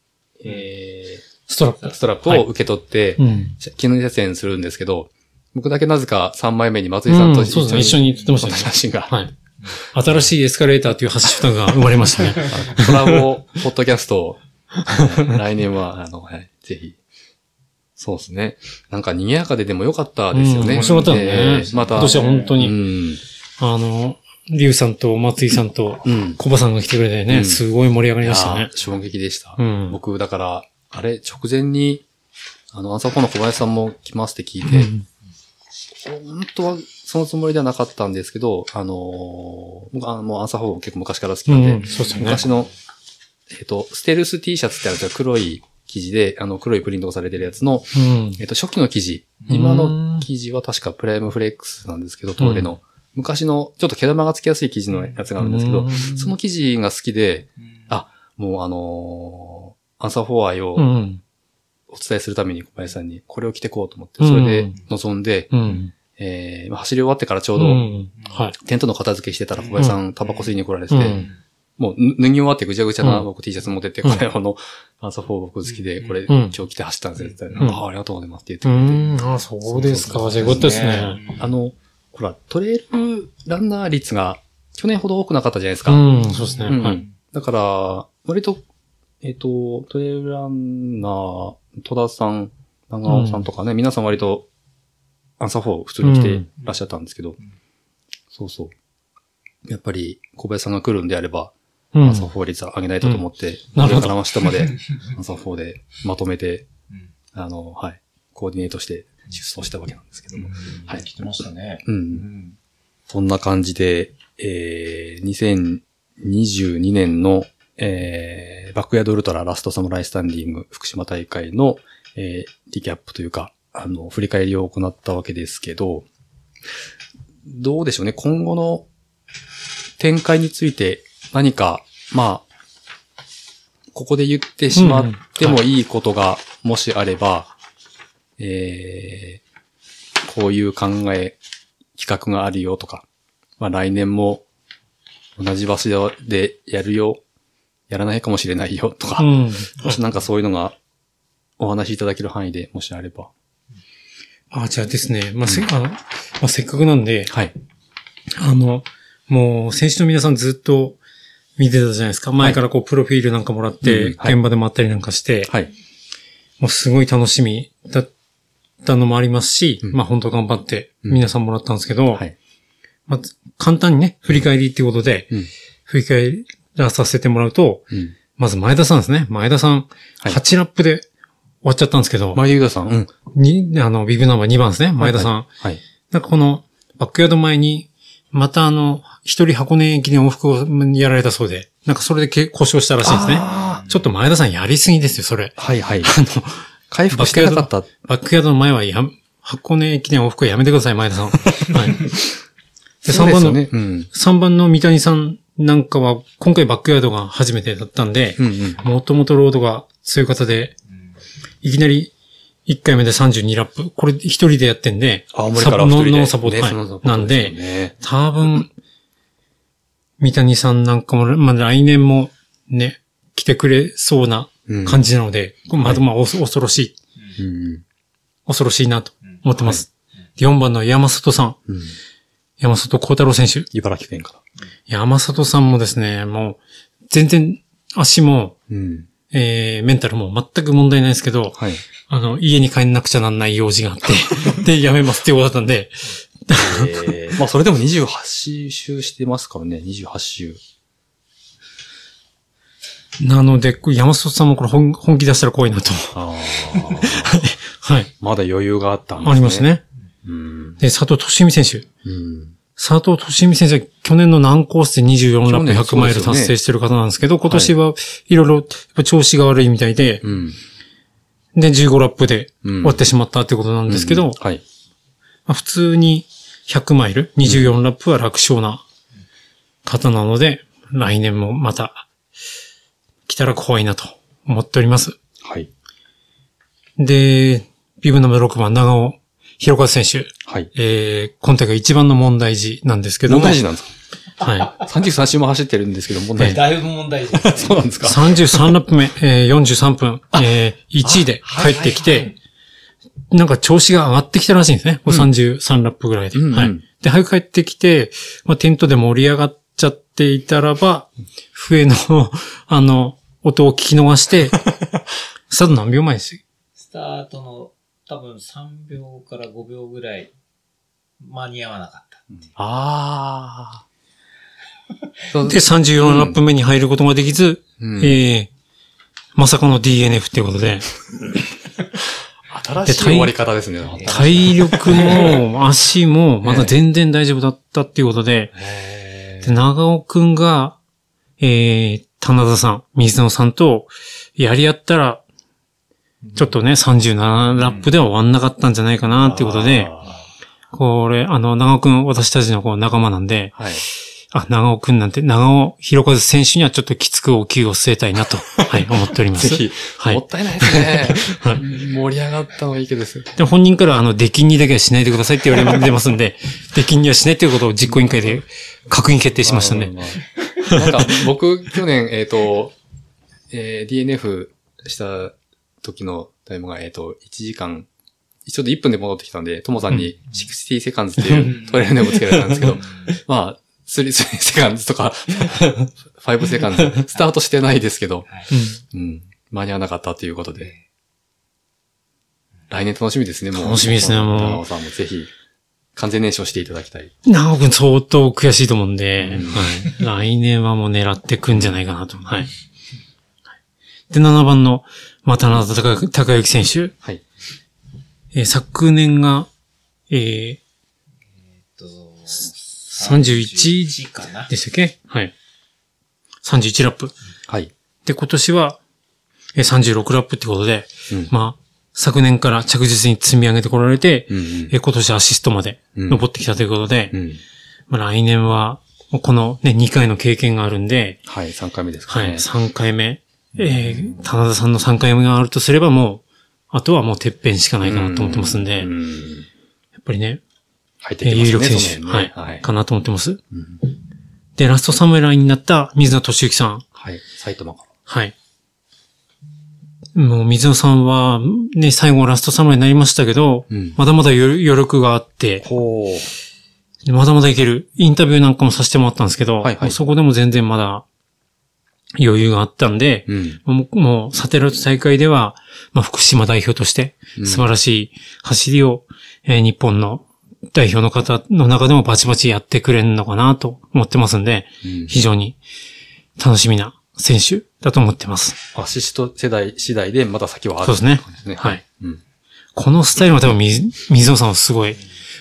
Speaker 1: え
Speaker 2: ストラップ
Speaker 1: ー、。ストラップを受け取って、
Speaker 2: うん。
Speaker 1: 記念撮影するんですけど、僕だけなぜか3枚目に松井さんと
Speaker 2: うんそうですね一緒に撮ってましたね
Speaker 1: 写真が。
Speaker 2: はい。新しいエスカレーターというハッシュタグが生まれましたね。
Speaker 1: コラボ、ポッドキャストを、来年は、あの、はい、ぜひ。そうですね。なんか賑やかででもよかったですよね。
Speaker 2: うん面白かったよね
Speaker 1: えーまた、
Speaker 2: 今年は本当
Speaker 1: う
Speaker 2: に、
Speaker 1: ん。
Speaker 2: あの、リュウさんと松井さんと
Speaker 1: うん。
Speaker 2: コバさんが来てくれてね、
Speaker 1: うん
Speaker 2: すごい盛り上がりましたね
Speaker 1: ー。衝撃でした。
Speaker 2: うん。
Speaker 1: 僕、だから、あれ、直前に、あの、朝コの小林さんも来ますって聞いて、
Speaker 2: うん
Speaker 1: 本当はそのつもりではなかったんですけど、あのー僕あの、もう朝方結構昔から好きなんで、
Speaker 2: うんそうでね。
Speaker 1: 昔の、えっ、と、ステルス T シャツってあるんですよ。黒い生地で、あの、黒いプリントがされてるやつの、
Speaker 2: うん。
Speaker 1: えっ、と、初期の生地。今の生地は確かプライムフレックスなんですけど、トーレの。昔の、ちょっと毛玉がつきやすい生地のやつがあるんですけど、その生地が好きで、あ、もうあのーアンサーフォー愛を
Speaker 2: うん。
Speaker 1: お伝えするために小林さんにこれを着てこうと思って、それで臨んで、
Speaker 2: うん。
Speaker 1: えー走り終わってからちょうど、
Speaker 2: うん。はい。
Speaker 1: テントの片付けしてたら小林さんタバコ吸いに来られてて、
Speaker 2: うん
Speaker 1: もうぬ脱ぎ終わってぐちゃぐちゃな
Speaker 2: うん
Speaker 1: 僕 T シャツ持ってって、
Speaker 2: うん
Speaker 1: これあの、アンサー4僕好きで、これ
Speaker 2: うん
Speaker 1: 今日着て走ったんですよって言ったら、
Speaker 2: うん
Speaker 1: ああ、ありがとうございますって
Speaker 2: う
Speaker 1: 言ってくれて、
Speaker 2: ん。あ、そうですか。じゃあよかったですね。
Speaker 1: あの、ほら、トレイルランナー率が去年ほど多くなかったじゃないですか。
Speaker 2: うん、そうですね。
Speaker 1: うん
Speaker 2: はい。
Speaker 1: だから、割と、えっ、と、トレイルランナー、戸田さん、長尾さんとかね、皆さん割と、アンサー4普通に来てらっしゃったんですけど、そうそう。やっぱり、小林さんが来るんであれば、
Speaker 2: うん。
Speaker 1: アンサー4率上げないとと思って、
Speaker 2: なるほど。
Speaker 1: 上から下まで、アンサー4でまとめて、あの、はい、コーディネートして出走したわけなんですけども。はい。
Speaker 4: 来てましたね。
Speaker 1: う。
Speaker 4: うん。ん
Speaker 1: そんな感じで、えー、2022年の、えー、バックヤードウルトララストサムライスタンディング福島大会の、えー、リキャップというか、あの、振り返りを行ったわけですけど、どうでしょうね、今後の展開について何か、まあ、ここで言ってしまってもいいことがもしあれば、えー、こういう考え、企画があるよとか、まあ来年も同じ場所でやるよ、やらないかもしれないよとか、
Speaker 2: うん。
Speaker 1: もしなんかそういうのがお話しいただける範囲でもしあれば。
Speaker 2: あ、じゃあですね。まあ、せ、あの、まあ、せっかくなんで、
Speaker 1: はい。
Speaker 2: あの、もう、選手の皆さんずっと見てたじゃないですか。前からこう、プロフィールなんかもらっ
Speaker 1: うん
Speaker 2: て、
Speaker 1: はい
Speaker 2: 現場でもあったりなんかして、
Speaker 1: はい。
Speaker 2: もうすごい楽しみだったのもありますし、
Speaker 1: うん
Speaker 2: まあ本当頑張って
Speaker 1: うん
Speaker 2: 皆さんもらったんですけど、
Speaker 1: はい。
Speaker 2: まあ、簡単にね、振り返りっていうことで、
Speaker 1: うん。
Speaker 2: 振り返らさせてもらうと、
Speaker 1: うん。
Speaker 2: まず前田さんですね。前田さん、
Speaker 1: はい
Speaker 2: 8ラップで終わっちゃったんですけど、
Speaker 1: 前田さん。うん。
Speaker 2: に、あの、ビブナンバー2番ですね。前田さん。
Speaker 1: はい。
Speaker 2: なんかこの、バックヤード前に、またあの、一人箱根駅伝往復をやられたそうで、なんかそれでけ故障したらしいですね。
Speaker 1: あ
Speaker 2: ちょっと前田さんやりすぎですよ、それ。
Speaker 1: ーはいはい。
Speaker 2: あの、
Speaker 1: 回復してなかった。
Speaker 2: バックヤードの前はや、箱根駅伝往復はやめてください、前田さん。はい。で、3番の、
Speaker 1: ね。うん。
Speaker 2: 3番の三谷さんなんかは、今回バックヤードが初めてだったんで
Speaker 1: う、んうん。
Speaker 2: もともとロードが強い方で、いきなり1回目で32ラップ。これ一人でやってんで、
Speaker 1: 青森から
Speaker 2: サポ
Speaker 1: 一人で。
Speaker 2: ノーサポート。はい
Speaker 1: ねそのサポート
Speaker 2: なんで、多分、三谷さんなんかも、まあ、来年もね、来てくれそうな
Speaker 1: うん
Speaker 2: 感じなので、これまだまあ、恐ろしい、
Speaker 1: うん
Speaker 2: 恐ろしいなと思ってます。4番の山里さん。
Speaker 1: うん。うん。
Speaker 2: 山里幸太郎選手。
Speaker 1: 茨城県か
Speaker 2: 山里さんもですね、もう、全然足も、
Speaker 1: ら。うん。
Speaker 2: えー、メンタルも全く問題ないですけど、
Speaker 1: はい。
Speaker 2: あの、家に帰んなくちゃなんない用事があって、で、やめますってことだったんで、
Speaker 1: えーまあそれでも28周してますからね、28周。
Speaker 2: なので、山里さんもこれ本本気出したら怖いなと。はい。
Speaker 1: まだ余裕があったんですね。
Speaker 2: あります。ね。
Speaker 1: うん。
Speaker 2: で、佐藤俊美選手。
Speaker 1: うん。
Speaker 2: 佐藤俊美先生は去年の難コースで24ラップ
Speaker 1: 去年
Speaker 2: 100マイル達成してる方なんですけど、今年はいろいろ調子が悪いみたいで、
Speaker 1: うん。
Speaker 2: で、15ラップで
Speaker 1: うん
Speaker 2: 終わってしまったってことなんですけど、
Speaker 1: うんはい。
Speaker 2: まあ、普通に100マイル、24ラップは楽勝な方なので、来年もまた来たら怖いなと思っております。
Speaker 1: はい。
Speaker 2: で、ビブナム6番長尾広和選手、
Speaker 1: はい。
Speaker 2: えー、今大会一番の問題児なんですけども。
Speaker 1: 問題児なんですか？
Speaker 2: は
Speaker 1: ?33 周も走ってるんですけど、問題児。
Speaker 3: だいぶ問題児ですね。
Speaker 1: そうなんです
Speaker 2: い。
Speaker 1: か
Speaker 2: 33ラップ目、えー、43分、えー、1位で帰ってきて、なんか調子が上がってきたらしいんですね。もう33ラップぐらいで。
Speaker 1: うんうん
Speaker 2: はい。で、早く帰ってきて、まあ、テントで盛り上がっちゃっていたらば、笛の、あの、音を聞き逃して、スタート何秒前です？
Speaker 3: スタートの多分3秒から5秒ぐらい間に合わなかった。
Speaker 1: ああ。そう。
Speaker 2: で、34ラップ目に入ることができず、
Speaker 1: うん。
Speaker 2: えー、まさかの DNF っていうことで、
Speaker 1: 新しい終わり方ですね。
Speaker 2: 体力も足も まだ全然大丈夫だったっていうことで、
Speaker 1: へ
Speaker 2: で長尾くんが、えー、棚田さん、水野さんとやり合ったら、ちょっとね、37ラップでは終わんなかったんじゃないかなっていうことで、これ、あの、長尾くん、私たちのこう仲間なんで、
Speaker 1: はい。
Speaker 2: あ、長尾くんなんて、長尾広和選手にはちょっときつくお給を据えたいなと、はい、思っております。
Speaker 1: ぜひ、
Speaker 2: はい
Speaker 1: もったいないですね。
Speaker 2: はい
Speaker 1: 盛り上がったのはいいけどです。
Speaker 2: で、本人から、あの、出禁にだけはしないでくださいって言われてますんで、出禁にはしないということを実行委員会で確認決定しましたんで。
Speaker 1: まあまあなんか、僕、去年、えっ、と、えー DNF した時のタイムが、えっ、と、1時間、ちょっと1分で戻ってきたんで、ともさんに60セカンズっていうトレールネームをつけられたんですけど、まあ、3、3セカンズとか、5セカンズ、スタートしてないですけど、
Speaker 2: うん
Speaker 1: うん、間に合わなかったということで、来年楽しみですね、もう。
Speaker 2: 楽しみですねもう
Speaker 1: さんもぜひ、完全燃焼していただきたい。
Speaker 2: 長尾くん相当悔しいと思うんで、
Speaker 1: うん
Speaker 2: はい。来年はもう狙ってくんじゃないかなと。はい。で、7番の、またな高高幸選手。
Speaker 1: はい。
Speaker 2: えー昨年が、え
Speaker 3: えっと、
Speaker 2: ー、31
Speaker 3: 31かな。
Speaker 2: でしたっけ？はい。31ラップ。
Speaker 1: はい。
Speaker 2: で、今年は、えー36ラップってことで、
Speaker 1: うん
Speaker 2: まあ、昨年から着実に積み上げてこられて、
Speaker 1: うんうん
Speaker 2: えー今年アシストまで
Speaker 1: うん
Speaker 2: 登ってきたということで、
Speaker 1: うん。
Speaker 2: まあ、来年は、このね、2回の経験があるんで、
Speaker 1: はい、3回目ですかね。
Speaker 2: はい、3回目。えー、棚田さんの3回目があるとすればもう、あとはもうてっぺんしかないかなと思ってますんで、
Speaker 1: ん
Speaker 2: っぱりね、
Speaker 1: 入って
Speaker 2: えー有力選手、
Speaker 1: その
Speaker 2: はい、
Speaker 1: はい。
Speaker 2: かなと思ってます。
Speaker 1: うん
Speaker 2: で、ラストサムライになった水野俊之さん。
Speaker 1: はい。埼玉か
Speaker 2: はい。もう水野さんは、ね、最後ラストサムライになりましたけど、
Speaker 1: ら。うん。
Speaker 2: まだまだ余余力があって、
Speaker 1: ほう。
Speaker 2: まだまだいける。インタビューなんかもさせてもらったんですけど、
Speaker 1: はいはい
Speaker 2: そこでも全然まだ余裕があったんで、
Speaker 1: うん。
Speaker 2: もうもうサテライト大会では、まあ、福島代表として
Speaker 1: うん
Speaker 2: 素晴らしい走りを、えー日本の代表の方の中でもバチバチやってくれるのかなと思ってますんで、
Speaker 1: うん
Speaker 2: 非常に楽しみな選手だと思ってます。
Speaker 1: アシスト世代次第でまた先はある
Speaker 2: そうですねはい。
Speaker 1: うん。
Speaker 2: このスタイルは多分水水野さんはすごい、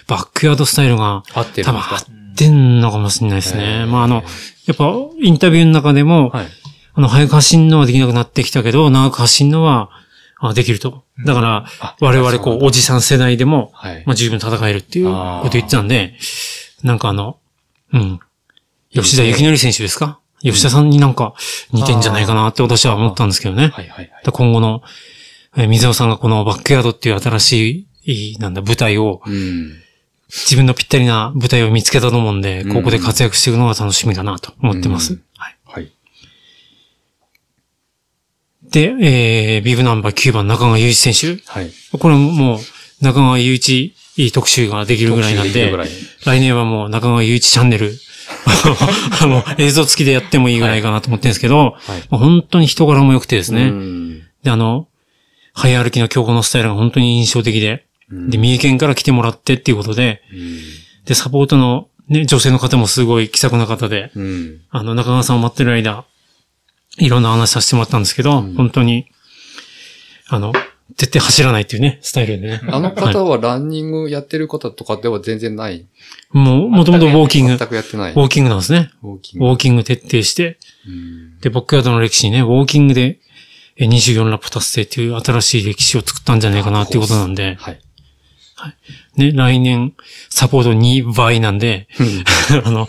Speaker 2: バックヤードスタイルが
Speaker 1: 合ってる
Speaker 2: 多分合
Speaker 1: んですか？
Speaker 2: ってんのかもしれないですね。まああの、やっぱインタビューの中でも、
Speaker 1: はい。
Speaker 2: あの、早く走んのはできなくなってきたけど、長く走んのは、あできると。だから、
Speaker 1: あ
Speaker 2: 我々こう、おじさん世代でも、
Speaker 1: はい。
Speaker 2: まあ十分戦えるっていうこと言ってたんで、なんかあの、うん。吉田幸則選手ですか？吉田さんになんか似てんじゃないかなって私は思ったんですけどね。
Speaker 1: はいはいはい。
Speaker 2: だ今後の、えー水野さんがこのバックヤードっていう新しい、なんだ、舞台を、
Speaker 1: うん。
Speaker 2: 自分のぴったりな舞台を見つけたと思うんで、
Speaker 1: うん
Speaker 2: ここで活躍していくのが楽しみかなと思ってます。
Speaker 1: うん
Speaker 2: はい。
Speaker 1: はい。
Speaker 2: で、えー、ビブナンバー9番中川祐一選手。
Speaker 1: はい。
Speaker 2: これももう、中川祐一いい特集ができるぐらいなんで来年はもう中川祐一チャンネル、あの、映像付きでやってもいいぐらいかなと思ってるんですけど、
Speaker 1: はい。
Speaker 2: 本当に人柄も良くてですね。
Speaker 1: うん
Speaker 2: で、あの、早歩きの強固のスタイルが本当に印象的で、
Speaker 1: うん
Speaker 2: で、三重県から来てもらってっていうことで、で、サポートのね、女性の方もすごい気さくな方で、
Speaker 1: うん。うん。
Speaker 2: あの、中川さんを待ってる間、いろんな話させてもらったんですけど、
Speaker 1: ん
Speaker 2: 本当に、あの、絶対走らないっていうね、スタイルでね。
Speaker 1: あの方はランニングやってる方とかでは全然ない？
Speaker 2: もう、もともとウォーキング、ウ
Speaker 1: 全くやってない？
Speaker 2: ォーキングなんですね。
Speaker 1: ウォーキング。
Speaker 2: ウォーキング徹底して、
Speaker 1: うん
Speaker 2: で、バックヤードの歴史にね、ウォーキングでえ24ラップ達成っていう新しい歴史を作ったんじゃないかなっていうことなんで、
Speaker 1: はい。
Speaker 2: ね、来年サポート2倍なんで、あの、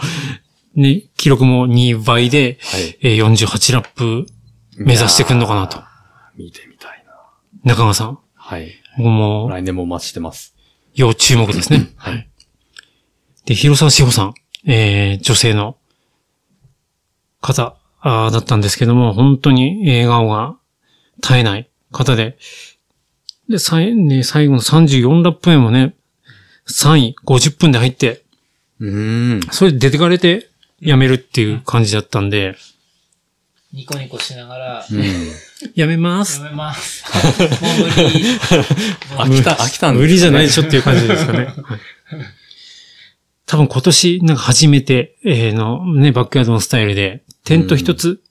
Speaker 2: ね、記録も2倍で、
Speaker 1: はい。
Speaker 2: えー48ラップ目指してくんのかなと。
Speaker 1: 見てみたいな。
Speaker 2: 中川さん、
Speaker 1: はい。
Speaker 2: 僕も
Speaker 1: 来年もお待ちしてます。
Speaker 2: 要注目ですね。
Speaker 1: はい。
Speaker 2: で、広沢志保さん、えー、女性の方あーだったんですけども、本当に笑顔が絶えない方で、で、さいね、最後の34ラップ目もね、3位、50分で入って、
Speaker 1: うーん。
Speaker 2: それで出てかれて辞めるっていう感じだったんで、
Speaker 3: ニコニコしながら、
Speaker 1: うん。
Speaker 2: 辞めます。
Speaker 3: やめます。もう無理。
Speaker 1: 飽きた、飽きたんね。
Speaker 2: 無理じゃないでしょっていう感じですかね。はい多分今年、なんか初めて、えーの、ね、バックヤードのスタイルで、テント一つ、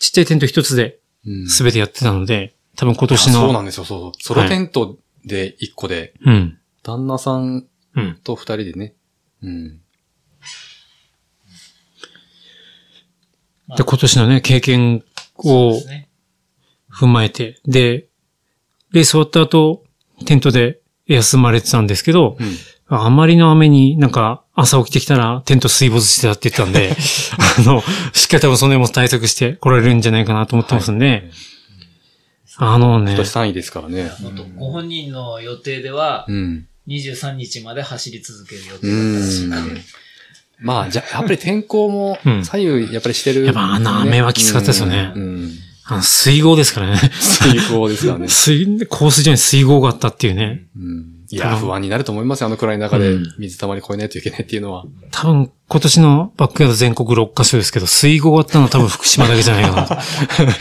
Speaker 2: ちっちゃいテント一つで、
Speaker 1: うん。
Speaker 2: すべてやってたので、多分今年
Speaker 1: あそう
Speaker 2: の、
Speaker 1: なんですよ、そうそう。ソロテントで1個で、
Speaker 2: うん。
Speaker 1: 旦那さん
Speaker 2: うん。
Speaker 1: と2人でね。うん。
Speaker 3: まあ
Speaker 2: で、今年のね、経験を。踏まえて、で、レース終わった後、テントで休まれてたんですけど、
Speaker 1: うん。
Speaker 2: あまりの雨になんか朝起きてきたらテント水没してたって言ってたんで、あの、しっかり多分その辺も対策して来られるんじゃないかなと思ってますんで、あのね
Speaker 1: 今、年3位ですからね。
Speaker 3: あとご本人の予定では、
Speaker 1: うん。
Speaker 3: 23日まで走り続ける予
Speaker 1: う
Speaker 3: 定だったらしい
Speaker 1: ん
Speaker 3: ので。。
Speaker 1: まあ、じゃ、やっぱり天候も
Speaker 2: うん
Speaker 1: 左右やっぱりしてる、
Speaker 2: やっぱあの雨はきつかったですよね
Speaker 1: うん。うん
Speaker 2: あの水郷ですからね。
Speaker 1: 水耕ですからね。
Speaker 2: 水、コース上に水郷があったっていうね。
Speaker 1: うん。いや、不安になると思いますよ。あの暗い中で
Speaker 2: うん
Speaker 1: 水たまり越えないといけないっていうのは。
Speaker 2: 多分今年のバックヤード全国6カ所ですけど、水郷があったのは多分福島だけじゃないかなと。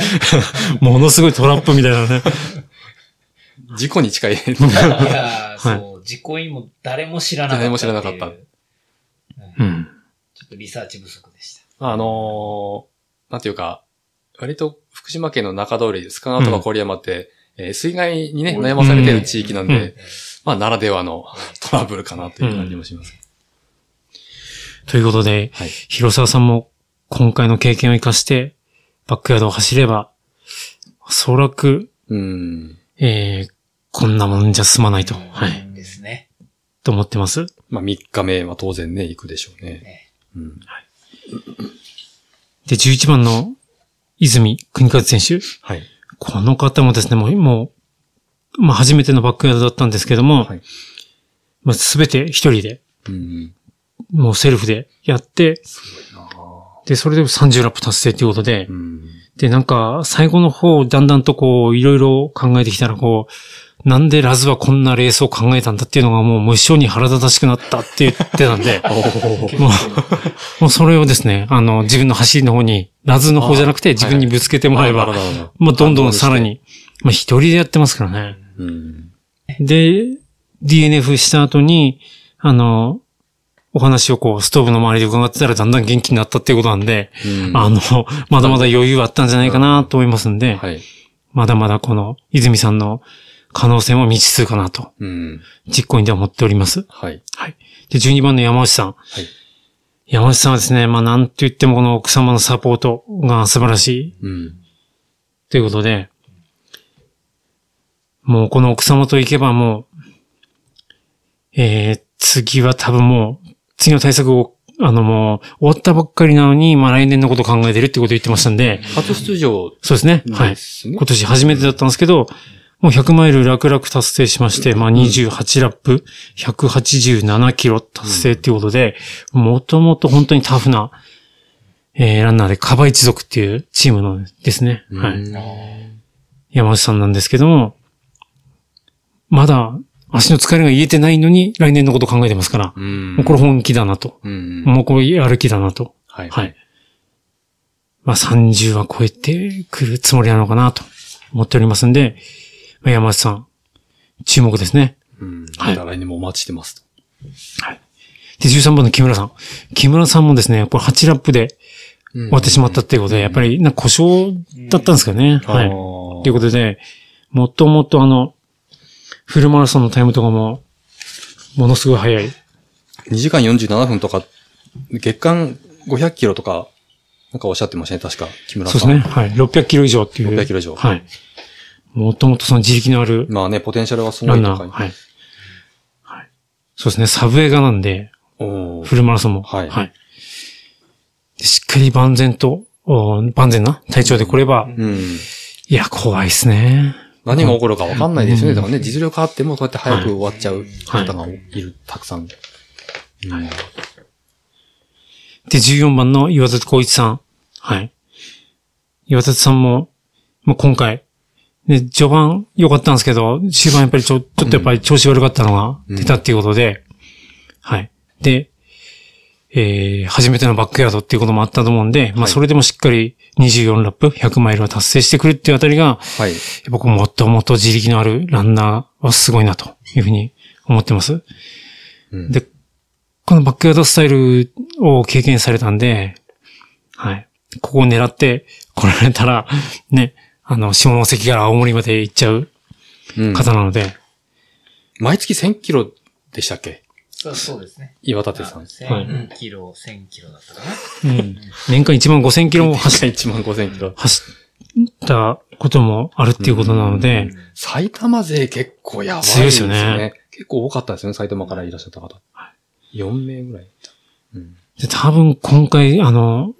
Speaker 2: ものすごいトラップみたいなね。
Speaker 1: 事故に近い。
Speaker 3: いやーそう、実行委員も誰も知らなかった。
Speaker 1: 誰も知らなかった
Speaker 2: うん。
Speaker 3: ちょっとリサーチ不足でした。
Speaker 1: あのーなんていうか、割と福島県の中通り、須賀川とか郡山って、えー水害にね、悩まされてる地域なんで、
Speaker 2: うん
Speaker 1: まあ、ならではのトラブルかなという感じもします。
Speaker 2: ということで、
Speaker 1: はい。
Speaker 2: 広沢さんも今回の経験を生かして、バックヤードを走れば、おそらく、
Speaker 1: うん。
Speaker 2: えー、こんなもんじゃ済まないと、はい、
Speaker 3: ですね。
Speaker 2: と思ってます？
Speaker 1: まあ、3日目は当然ね、行くでしょうね。
Speaker 3: ね
Speaker 1: うん。
Speaker 2: で、11番の泉国和選手。
Speaker 1: はい。
Speaker 2: この方もですね、もう、もう、まあ、初めてのバックヤードだったんですけども、
Speaker 1: はい
Speaker 2: まあ、すべて一人で、
Speaker 1: うん。
Speaker 2: もうセルフでやって、で、それで30ラップ達成ということで、
Speaker 1: うん。
Speaker 2: で、なんか、最後の方、だんだんとこう、いろいろ考えてきたら、こう、なんでラズはこんなレースを考えたんだっていうのがもう無性に腹立たしくなったって言ってたんで、もう、もうそれをですね、あの、自分の走りの方に、ラズの方じゃなくて自分にぶつけてもらえば、
Speaker 1: なるほどなるほど
Speaker 2: まあ、どんどんさらに、まあ、一人でやってますからね。
Speaker 1: うん。
Speaker 2: で、DNF した後に、あの、お話をこう、ストーブの周りで伺ってたらだんだん元気になったっていうことなんで、
Speaker 1: うん
Speaker 2: あの、まだまだ余裕あったんじゃないかなと思いますんで、
Speaker 1: はい。
Speaker 2: まだまだこの、泉さんの可能性も未知数かなと、
Speaker 1: うん。
Speaker 2: 実行委員では思っております。
Speaker 1: はい。
Speaker 2: はい。で、12番の山内さん。
Speaker 1: はい。
Speaker 2: 山内さんはですね、まあなんと言ってもこの奥様のサポートが素晴らしい
Speaker 1: うん。
Speaker 2: ということで、もうこの奥様と行けばもう、えー、次は多分もう、次の対策を、あのもう、終わったばっかりなのに、まあ来年のこと考えてるってことを言ってましたんで、
Speaker 1: 初出場
Speaker 2: そうですね。はい。今年初めてだったんですけど、もう100マイル楽々達成しまして、まあ28ラップ、187キロ達成っていうことで、もともと本当にタフな、えー、ランナーでカバ一族っていうチームのですね。
Speaker 1: うん
Speaker 2: はい。山内さんなんですけども、まだ足の疲れが癒えてないのに来年のこと考えてますから、
Speaker 1: うん。
Speaker 2: もうこれ本気だなと。
Speaker 1: うん。
Speaker 2: もうこれやる気だなと。
Speaker 1: はい。
Speaker 2: はい。まあ30は超えてくるつもりなのかなと思っておりますんで、まあ山内さん、注目ですね。
Speaker 1: うん。
Speaker 2: はい
Speaker 1: また来年もお待ちしてますと。
Speaker 2: で、13番の木村さん。木村さんもですね、これ8ラップで終わってしまったっていうことで、やっぱりな故障だったんですかね。はい。ということで、もともとあの、フルマラソンのタイムとかも、ものすごい速い。
Speaker 1: 2時間47分とか、月間500キロとか、なんかおっしゃってましたね、確か。木村さん。
Speaker 2: そうですね。はい。600キロ以上っていう。
Speaker 1: 600キロ以上
Speaker 2: はい。もともとその自力のある
Speaker 1: まあね、ポテンシャルはすご。い高い。
Speaker 2: はい。はい。そうですね。サブ映画なんで、フルマラソンも。
Speaker 1: はい
Speaker 2: でしっかり万全と、お万全な体調で来れば、
Speaker 1: うん。
Speaker 2: いや、怖いっすね。
Speaker 1: 何が起こるか分かんないですよね。
Speaker 2: うん
Speaker 1: だからね、実力あっても、そうやって早く終わっちゃう
Speaker 2: はい
Speaker 1: 方がいる、たくさん。うん
Speaker 2: で、14番の岩立光一さん。はい。岩立さんも、もう今回、で、序盤良かったんですけど、終盤やっぱりちょ、ちょっとやっぱり調子悪かったのが出たっていうことで、はい。で、えー、初めてのバックヤードっていうこともあったと思うんで、まあ
Speaker 1: はい
Speaker 2: それでもしっかり24ラップ、100マイルを達成してくるっていうあたりが、
Speaker 1: はい。
Speaker 2: 僕もっともっと自力のあるランナーはすごいなというふうに思ってます。
Speaker 1: うん
Speaker 2: で、このバックヤードスタイルを経験されたんで、はい。ここを狙って来られたら、ね、あの、下関から青森まで行っちゃう
Speaker 1: うん
Speaker 2: 方なので、
Speaker 1: 毎月1000キロでしたっけ？
Speaker 3: そうそうですね。
Speaker 1: 岩立さん。
Speaker 3: 1000キロ、1000キロだったかな。
Speaker 2: うん。年間1万5千キロも走っ
Speaker 1: 1万5000キロ。
Speaker 2: 走ったこともあるっていうことなので、
Speaker 1: 埼玉勢結構やばい
Speaker 2: 強いですよね
Speaker 1: 結構多かったですよね、埼玉からいらっしゃった方。4名ぐらい。うん。
Speaker 2: で、多分今回、あの、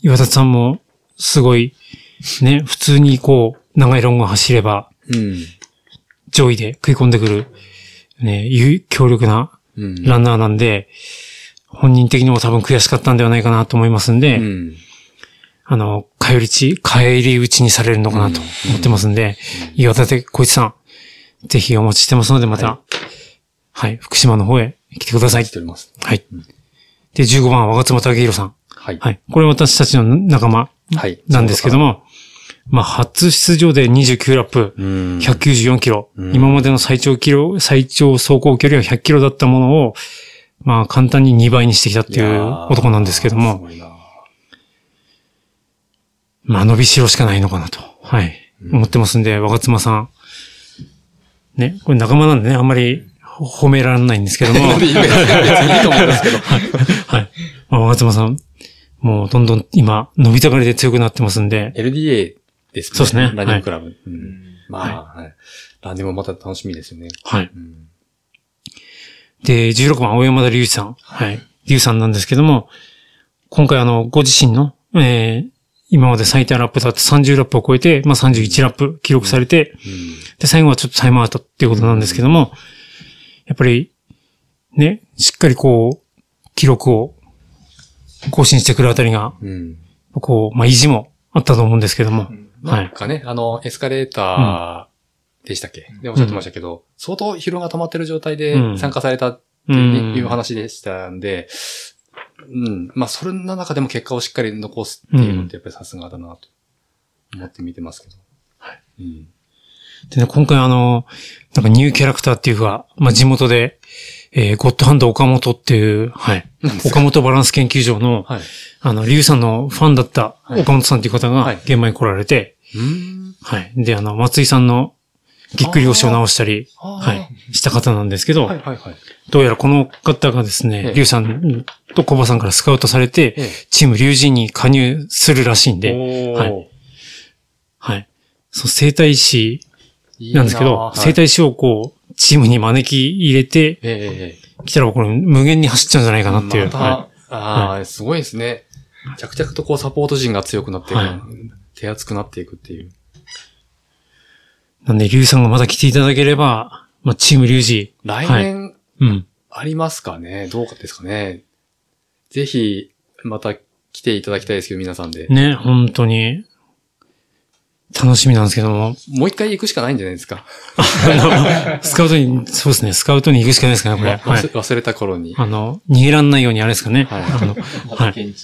Speaker 2: 岩田さんも、すごい、ね、普通にこう、長いロングを走れば、
Speaker 1: うん。
Speaker 2: 上位で食い込んでくる、ね、有強力な
Speaker 1: うん。
Speaker 2: ランナーなんで、本人的にも多分悔しかったんではないかなと思いますんで、
Speaker 1: うん。
Speaker 2: あの、帰りち、帰り討ちにされるのかなと思ってますんで、岩立小一さん、ぜひお待ちしてますので、また、
Speaker 1: は
Speaker 2: はい、福島の方へ来てください
Speaker 1: 来。ております。
Speaker 2: はい。で、15番は若妻武宏さん。
Speaker 1: はい。
Speaker 2: はい。これ私たちの仲間
Speaker 1: はい。
Speaker 2: なんですけども、まあ、初出場で29ラップ、
Speaker 1: うん。
Speaker 2: 194キロ、
Speaker 1: うん。
Speaker 2: 今までの最長キロ、最長走行距離は100キロだったものを、まあ、簡単に2倍にしてきたっていう男なんですけども、まあ、伸びしろしかないのかなと、はい、思ってますんで、若妻さん。ね、これ仲間なんでね、あんまり褒められないんですけども、
Speaker 1: いいと思うんですけど。
Speaker 2: はい。まあ、若妻さん、もうどんどん今、伸びたがりで強くなってますんで、
Speaker 1: LDA ですね。
Speaker 2: そうですね
Speaker 1: ランニングクラブ。うんまあ、はい。ランニングもまた楽しみですよね。
Speaker 2: はい。
Speaker 1: うん
Speaker 2: で、16番、青山田隆二さん。はい。隆さんなんですけども、今回あの、ご自身の、えー、今まで最多ラップだって30ラップを超えて、まあ31ラップ記録されて、で、最後はちょっとタイムアウトっていうことなんですけども、やっぱり、ね、しっかりこう、記録を更新してくるあたりが、
Speaker 1: うん。うん。
Speaker 2: こう、まあ維持もあったと思うんですけども、はい。
Speaker 1: なんかね、あの、エスカレーターでしたっけ、でおっしゃってましたけど、相当疲労が溜まってる状態で
Speaker 2: うん
Speaker 1: 参加されたって
Speaker 2: うん
Speaker 1: いう話でしたんで、うん。まあ、それの中でも結果をしっかり残すっていうのってやっぱりさすがだなと思って見てますけど。はい。うん。
Speaker 2: でね、今回あの、なんかニューキャラクターっていうか、まあ地元で、えーゴッドハンド岡本っていう、はい。岡本バランス研究所の、
Speaker 1: はい。
Speaker 2: あの、リュウさんのファンだった岡本さんっていう方が
Speaker 1: はい
Speaker 2: 現場に来られて、
Speaker 1: うん。
Speaker 2: はい。で、あの、松井さんのぎっくり腰を直したり、
Speaker 1: は
Speaker 2: はい。した方なんですけど、
Speaker 1: はいはいはい。
Speaker 2: どうやらこの方がです
Speaker 1: え
Speaker 2: ね、
Speaker 1: え
Speaker 2: リュウさんとコバさんからスカウトされて、
Speaker 1: ええ。
Speaker 2: チームリュウジンに加入するらしいんで、はい。はい。そう、生体師
Speaker 1: いい
Speaker 2: なんですけど、
Speaker 1: はい。
Speaker 2: 生体師をこう、チームに招き入れて、
Speaker 1: えええ
Speaker 2: 来たらこれ無限に走っちゃうんじゃないか
Speaker 1: え
Speaker 2: なっていう。
Speaker 1: また
Speaker 2: は
Speaker 1: ああ、すごいですね。着々とこうサポート陣が強くなっていく、
Speaker 2: はい
Speaker 1: 手厚くなっていくっていう。
Speaker 2: い。なんで、リュウさんがまた来ていただければ、まあ、チームリュウジ。
Speaker 1: 来
Speaker 2: はい
Speaker 1: 年
Speaker 2: うん。
Speaker 1: ありますかね、どうかですかね？ぜひ、また来ていただきたいですけど、皆さんで。
Speaker 2: ね、本当に、楽しみなんですけども、
Speaker 1: もう一回行くしかないんじゃないですか？
Speaker 2: あの、スカウトに、そうですね、スカウトに行くしかないですかね、これ。
Speaker 1: わ
Speaker 2: はい。
Speaker 1: 忘れた頃に。
Speaker 2: あの、逃げらんないようにあれですかね。
Speaker 1: はい
Speaker 2: あの、
Speaker 4: ま
Speaker 2: はい。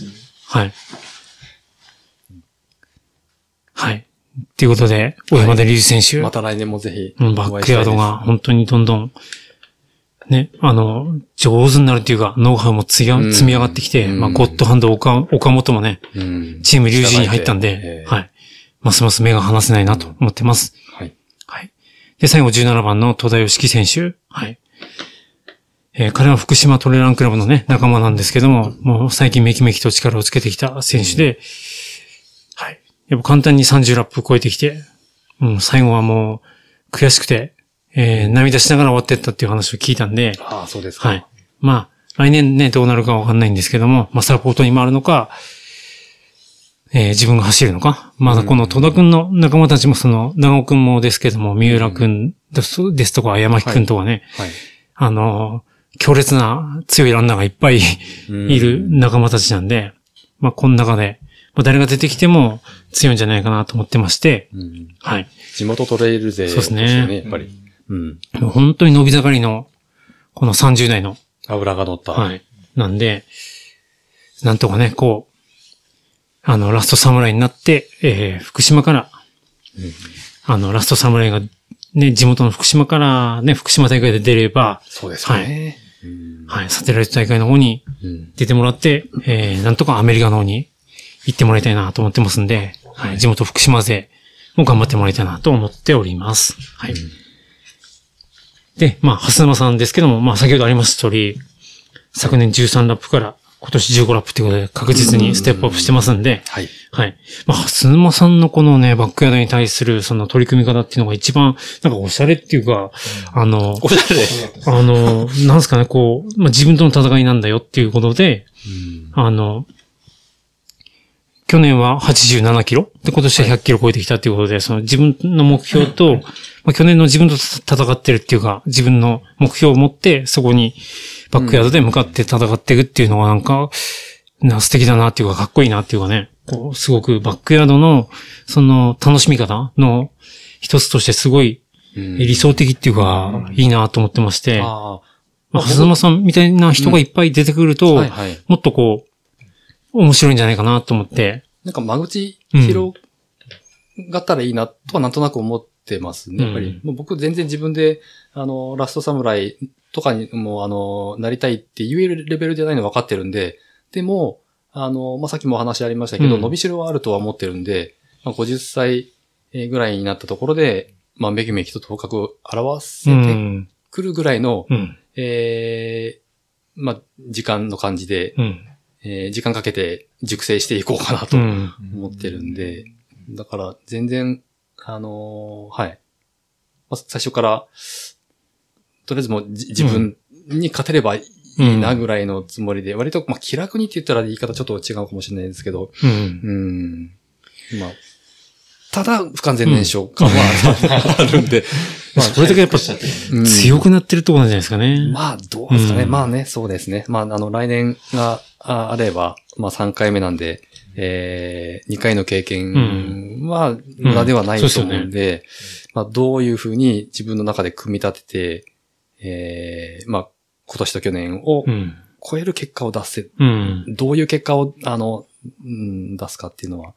Speaker 2: はい。はい。っていうことで、小山田隆二選手、
Speaker 1: また来年もぜひ。
Speaker 2: うんバックヤードが本当にどんどん、ね、あの、上手になるっていうか、ノウハウも積み
Speaker 1: うん
Speaker 2: 積み上がってきて、
Speaker 1: うん
Speaker 2: まあ、ゴッドハンド岡岡本もね、
Speaker 1: うん
Speaker 2: チームリュウジに入ったん
Speaker 1: え
Speaker 2: で
Speaker 1: え、
Speaker 2: はい。ますます目が離せないなと思ってます。
Speaker 1: はい。
Speaker 2: はい。で、最後17番の戸田義樹選手。はい。えー彼は福島トレランクラブのね、仲間なんですけども、もう最近めきめきと力をつけてきた選手で、はい。やっぱ簡単に30ラップ超えてきて、うん、最後はもう悔しくて、えー涙しながら終わってったっていう話を聞いたんで、
Speaker 1: ああ、そうですか。
Speaker 2: はい。まあ、来年ね、どうなるかわかんないんですけども、まあ、サポートに回るのか、えー自分が走るのか。まだこの戸田くんの仲間たちもその、長尾くんもですけども、三浦くんですとか、山木くんとかね、
Speaker 1: はい。
Speaker 2: あの、強烈な強いランナーがいっぱいいる仲間たちなんで、まあ、この中で、まあ、誰が出てきても強いんじゃないかなと思ってまして、
Speaker 1: うん。
Speaker 2: はい。
Speaker 1: 地元トレイル勢
Speaker 2: そうですね
Speaker 1: やっぱり。うん。
Speaker 2: もう本当に伸び盛りの、この30代の
Speaker 1: 油が乗った。
Speaker 2: はい。なんで、なんとかね、こう、あの、ラストサムライになって、えー、福島から、あの、ラストサムライが、ね、地元の福島から、ね、福島大会で出れば、
Speaker 1: そうですよね。うん
Speaker 2: はい、サテライト大会の方に
Speaker 1: うん
Speaker 2: 出てもらって、えー、なんとかアメリカの方に行ってもらいたいなと思ってますんで、はい、地元福島勢も頑張ってもらいたいなと思っております。はい。で、まあ、蓮沼さんですけども、まあ、先ほどありました通り、昨年13ラップから今年15ラップということで確実にステップアップしてますんで、
Speaker 1: はい。
Speaker 2: はい。まあ、蓮沼さんのこのね、バックヤードに対するその取り組み方っていうのが一番、なんかおしゃれっていうか、あの、
Speaker 1: おしゃれ。
Speaker 2: あの、なんですかね、こう、まあ、自分との戦いなんだよっていうことで、あの、去年は87キロ？で、今年は100キロ超えてきたっていうことで、その自分の目標と、まあ、去年の自分と戦ってるっていうか、自分の目標を持って、そこにバックヤードで向かって戦っていくっていうのがなんか、な素敵だなっていうか、かっこいいなっていうかね、こう、すごくバックヤードの、その楽しみ方の一つとしてすごい
Speaker 1: うん。
Speaker 2: 理想的っていうか、いいなと思ってまして、
Speaker 1: あ
Speaker 2: まあ、はずまさんみたいな人がいっぱい出てくる
Speaker 1: あ。
Speaker 2: と。もっとこう、面白いんじゃないかなと思って。
Speaker 1: なんか間口広がったらいいなとはなんとなく思ってますね。やっぱり、
Speaker 2: うん
Speaker 1: もう僕全然自分で、あの、ラストサムライとかにも、あの、なりたいって言えるレベルじゃないの分かってるんで、でも、あの、まあ、さっきもお話ありましたけど、
Speaker 2: うん
Speaker 1: 伸びしろはあるとは思ってるんで、まあ、50歳ぐらいになったところで、まあ、めきめきと頭角を表せ
Speaker 2: う
Speaker 1: て
Speaker 2: ん。
Speaker 1: くるぐらいの、
Speaker 2: うん。
Speaker 1: ええまあ、時間の感じで、
Speaker 2: うん。
Speaker 1: えー時間かけて熟成していこうかなと
Speaker 2: うん。
Speaker 1: 思ってるんで、だから全然、あのーはい。まあ最初から、とりあえずもうじ自分に勝てればいいなぐらいのつもりで、割と、まあ気楽にって言ったら言い方ちょっと違うかもしれないですけど、
Speaker 2: うん。
Speaker 1: うん。まあ、ただ不完全燃焼感はあるんで、まあ
Speaker 2: それだけやっぱ
Speaker 1: うん
Speaker 2: 強くなってるところなんじゃないですかね。
Speaker 1: まあ、どうですかね。
Speaker 2: うん
Speaker 1: まあね、そうですね。まあ、あの、来年がああれば、まあ3回目なんで、えー、2回の経験は無駄ではない
Speaker 2: うん
Speaker 1: と思うんで、まあ、どういうふうに自分の中で組み立てて、えー、まあ、今年と去年を
Speaker 2: うん。
Speaker 1: 超える結果を出せ、
Speaker 2: うん。
Speaker 1: どういう結果を、あの、うん、出すかっていうのは、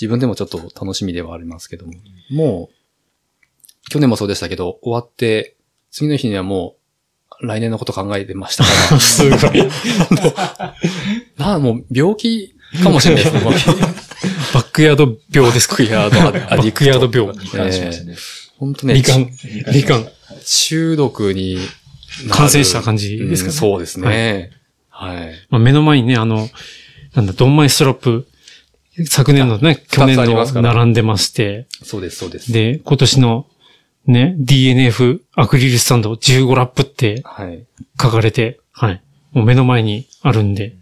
Speaker 1: 自分でもちょっと楽しみではありますけども、もう、去年もそうでしたけど、終わって、次の日にはもう、来年のこと考えてましたから、
Speaker 2: すごい。
Speaker 1: なあ、もう病気かもしれないですね。もう
Speaker 2: バックヤード病ですか？
Speaker 1: バックヤードアディクト
Speaker 2: バックヤード病。
Speaker 1: 本当ね、
Speaker 2: 罹患。罹患。
Speaker 1: 中毒に
Speaker 2: 感染した感じですかね
Speaker 1: うんそうですね。はい。
Speaker 2: まあ、目の前にね、あの、なんだ、ドンマイストラップ、昨年のね、去年の並んでまして、
Speaker 1: そうです、そうです。
Speaker 2: で、今年のね、DNF アクリルスタンド15ラップって
Speaker 1: はい。
Speaker 2: 書かれて、はい。もう目の前にあるんで。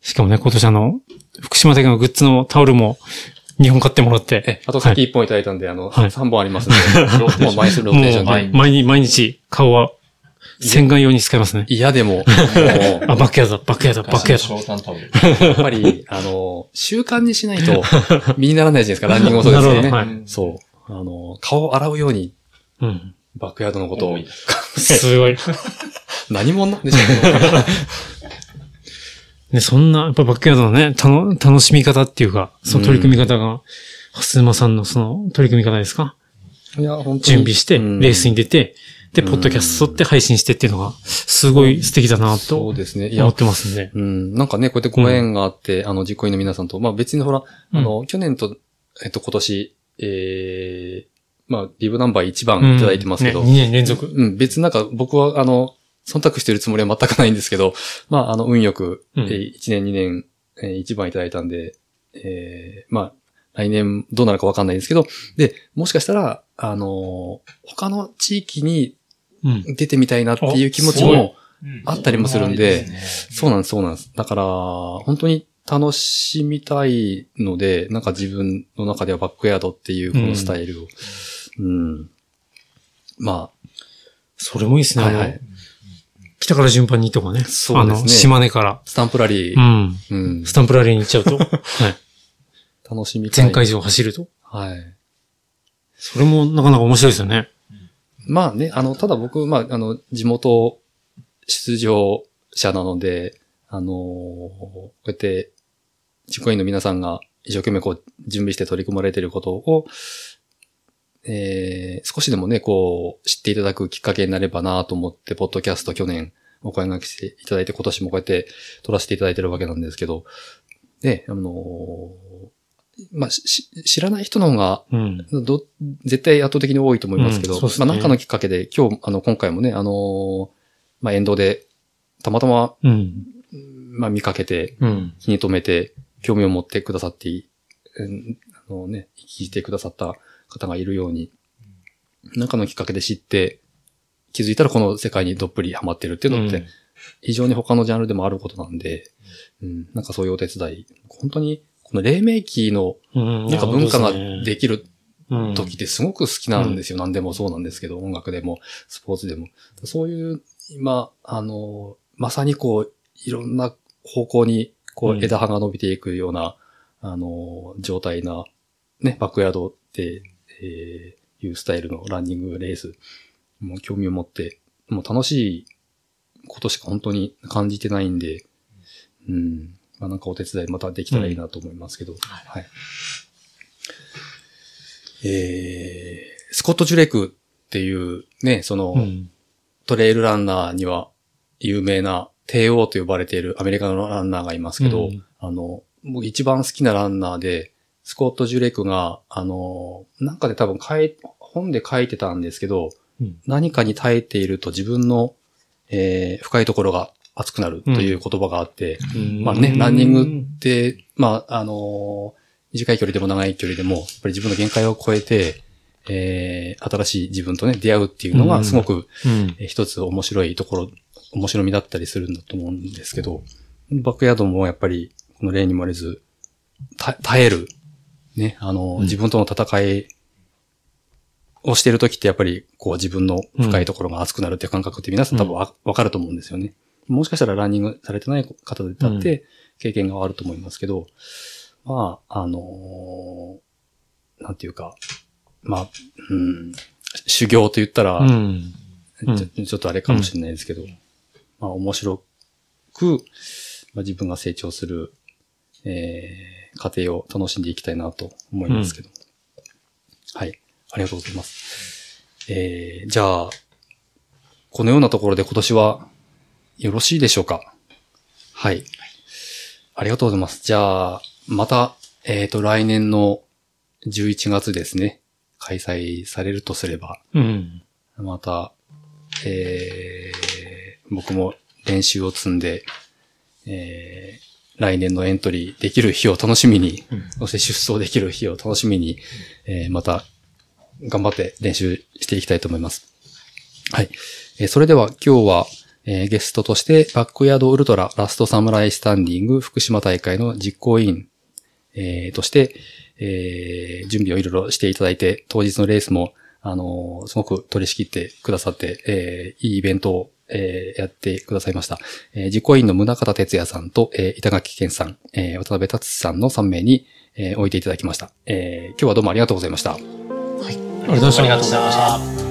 Speaker 2: しかもね、今年あの、福島大会のグッズのタオルも2本買ってもらって。
Speaker 1: え、あとさっき1本いただいたんで、あの、
Speaker 2: はい
Speaker 1: 3本ありますんで、もう毎週ローテーションで。
Speaker 2: 毎日、毎日顔は洗顔用に使いますね。
Speaker 1: 嫌でも、もう、
Speaker 2: あ、バックヤード、バックヤード、バックヤード。
Speaker 1: やっぱり、あの、習慣にしないと、身にならないじゃないですか、ランニングもそうですよね。
Speaker 2: なるほど。はい。
Speaker 1: そう。あの、顔を洗うように、
Speaker 2: うん。
Speaker 1: バックヤードのことを。
Speaker 2: すごい。
Speaker 1: 何者なんでしょうね。
Speaker 2: ね、そんな、やっぱバックヤードのね、たの楽しみ方っていうか、その取り組み方が、蓮沼さんのその取り組み方ですか？
Speaker 1: いや、本当に。
Speaker 2: 準備して、
Speaker 1: うん。
Speaker 2: レースに出て、で、ポッドキャスト撮って配信してっていうのが、すごい素敵だなと
Speaker 1: そうですね。
Speaker 2: 思っ、てますんで。
Speaker 1: うん、なんかね、こうやってご縁があって、あの、実行委員の皆さんと、まあ別にほら、あの、去年と、えっと、今年、ええまあ、リブナンバー1番いただいてますけど、
Speaker 2: うんね、2年連続。
Speaker 1: うん、別になんか僕は、あの、忖度してるつもりは全くないんですけど、まあ、あの、運よく、
Speaker 2: うん
Speaker 1: えー1年2年、えー1番いただいたんで、えーまあ、来年どうなるかわかんないんですけど、で、もしかしたら、あのー他の地域に
Speaker 2: うん。
Speaker 1: 出てみたいなっていう気持ちもあったりもするんで、
Speaker 4: ね
Speaker 1: そうなんです、そうなんです。だから、本当に楽しみたいので、なんか自分の中ではバックヤードっていうこのスタイルを、うん。ま
Speaker 2: それもいいです
Speaker 1: あ、
Speaker 2: ね。
Speaker 1: はいはい。
Speaker 2: 北から順番にとかね。
Speaker 1: そうですね
Speaker 2: あの、島根から。
Speaker 1: スタンプラリー、
Speaker 2: うん。
Speaker 1: うん
Speaker 2: スタンプラリーに行っちゃうと。はい。
Speaker 1: 楽しみたい。
Speaker 2: 全会場走ると。
Speaker 1: はい。
Speaker 2: それもなかなか面白いですよね。
Speaker 1: まあね、あの、ただ僕、まあ、あの、地元出場者なので、あのーこうやって、実行委員の皆さんが一生懸命こう、準備して取り組まれていることを、えー、少しでもね、こう、知っていただくきっかけになればなと思って、ポッドキャスト去年お声掛けしていただいて、今年もこうやって撮らせていただいてるわけなんですけど、ね、あのーまあ、知らない人の方が
Speaker 2: うん。
Speaker 1: ど、絶対圧倒的に多いと思いますけど、
Speaker 2: うんね
Speaker 1: まあなんかのきっかけで、今日、あの、今回もね、あのーまあ沿道で、たまたま、
Speaker 2: うん。
Speaker 1: まあ見かけて、
Speaker 2: うん。
Speaker 1: 気に留めて、興味を持ってくださってい、うんあのね、聞いてくださった方がいるように、なんかのきっかけで知って、気づいたらこの世界にどっぷりハマってるっていうのって、非常に他のジャンルでもあることなんで、うん、なんかそういうお手伝い、本当に、この黎明期の
Speaker 2: うん。
Speaker 1: なんか文化が
Speaker 2: で
Speaker 1: できる
Speaker 2: うん
Speaker 1: 時ってすごく好きなんですよ。何でもそうなんですけど、音楽でも、スポーツでも。そういう、今、あの、まさにこう、いろんな方向に、こ
Speaker 2: うん
Speaker 1: う、枝葉が伸びていくような、あの、状態な、ね、バックヤードって、えーいうスタイルのランニングレース、もう興味を持って、もう楽しいことしか本当に感じてないんで、うん。まあなんかお手伝いまたできたらいいなと思いますけど、はい。えー、スコット・ジュレクっていうね、その、
Speaker 2: うん。
Speaker 1: トレイルランナーには有名な帝王と呼ばれているアメリカのランナーがいますけど、
Speaker 2: うん
Speaker 1: あの、僕一番好きなランナーで、スコット・ジュレクが、あの、なんかで多分書い、本で書いてたんですけど、
Speaker 2: うん
Speaker 1: 何かに耐えていると自分の、えー深いところが熱くなるという言葉があって、まあね、ランニングって、まあ、あのー短い距離でも長い距離でも、やっぱり自分の限界を超えて、えー新しい自分とね、出会うっていうのがすごく、
Speaker 2: うん。
Speaker 1: えー一つ面白いところ、面白みだったりするんだと思うんですけど、バックヤードもやっぱり、この例にもれず、た耐える、ね、あの、
Speaker 2: うん。
Speaker 1: 自分との戦いをしているときってやっぱり、こう自分の深いところが熱くなるっていう感覚って皆さん多分わ,、わかると思うんですよね。もしかしたらランニングされてない方でだって経験があると思いますけど、まあ、あのーなんていうか、まあ、うん、修行と言ったら、
Speaker 2: うん。うん
Speaker 1: ちょちょっとあれかもしれないですけど、まあ面白く、まあ、自分が成長する、えー、過程を楽しんでいきたいなと思いますけど。はい。ありがとうございます。えー、じゃあ、このようなところで今年はよろしいでしょうか？はい。ありがとうございます。じゃあ、また、えっ、と、来年の11月ですね。開催されるとすれば、
Speaker 2: うん。
Speaker 1: また、えー、僕も練習を積んで、えー、来年のエントリーできる日を楽しみに、そして出走できる日を楽しみに、えー、また、頑張って練習していきたいと思います。はい。えーそれでは今日は、えーゲストとして、バックヤードウルトララストサムライスタンディング福島大会の実行委員、えーとして、えー準備をいろいろしていただいて、当日のレースも、あのーすごく取り仕切ってくださって、えーいいイベントを、えーやってくださいました。えー実行委員の宗方哲也さんと、えー板垣健さん、えー渡辺達さんの3名に、えー置いていただきました。えー今日はどうもありがとうございました。
Speaker 2: ありがとうございました
Speaker 3: ありがとうございました。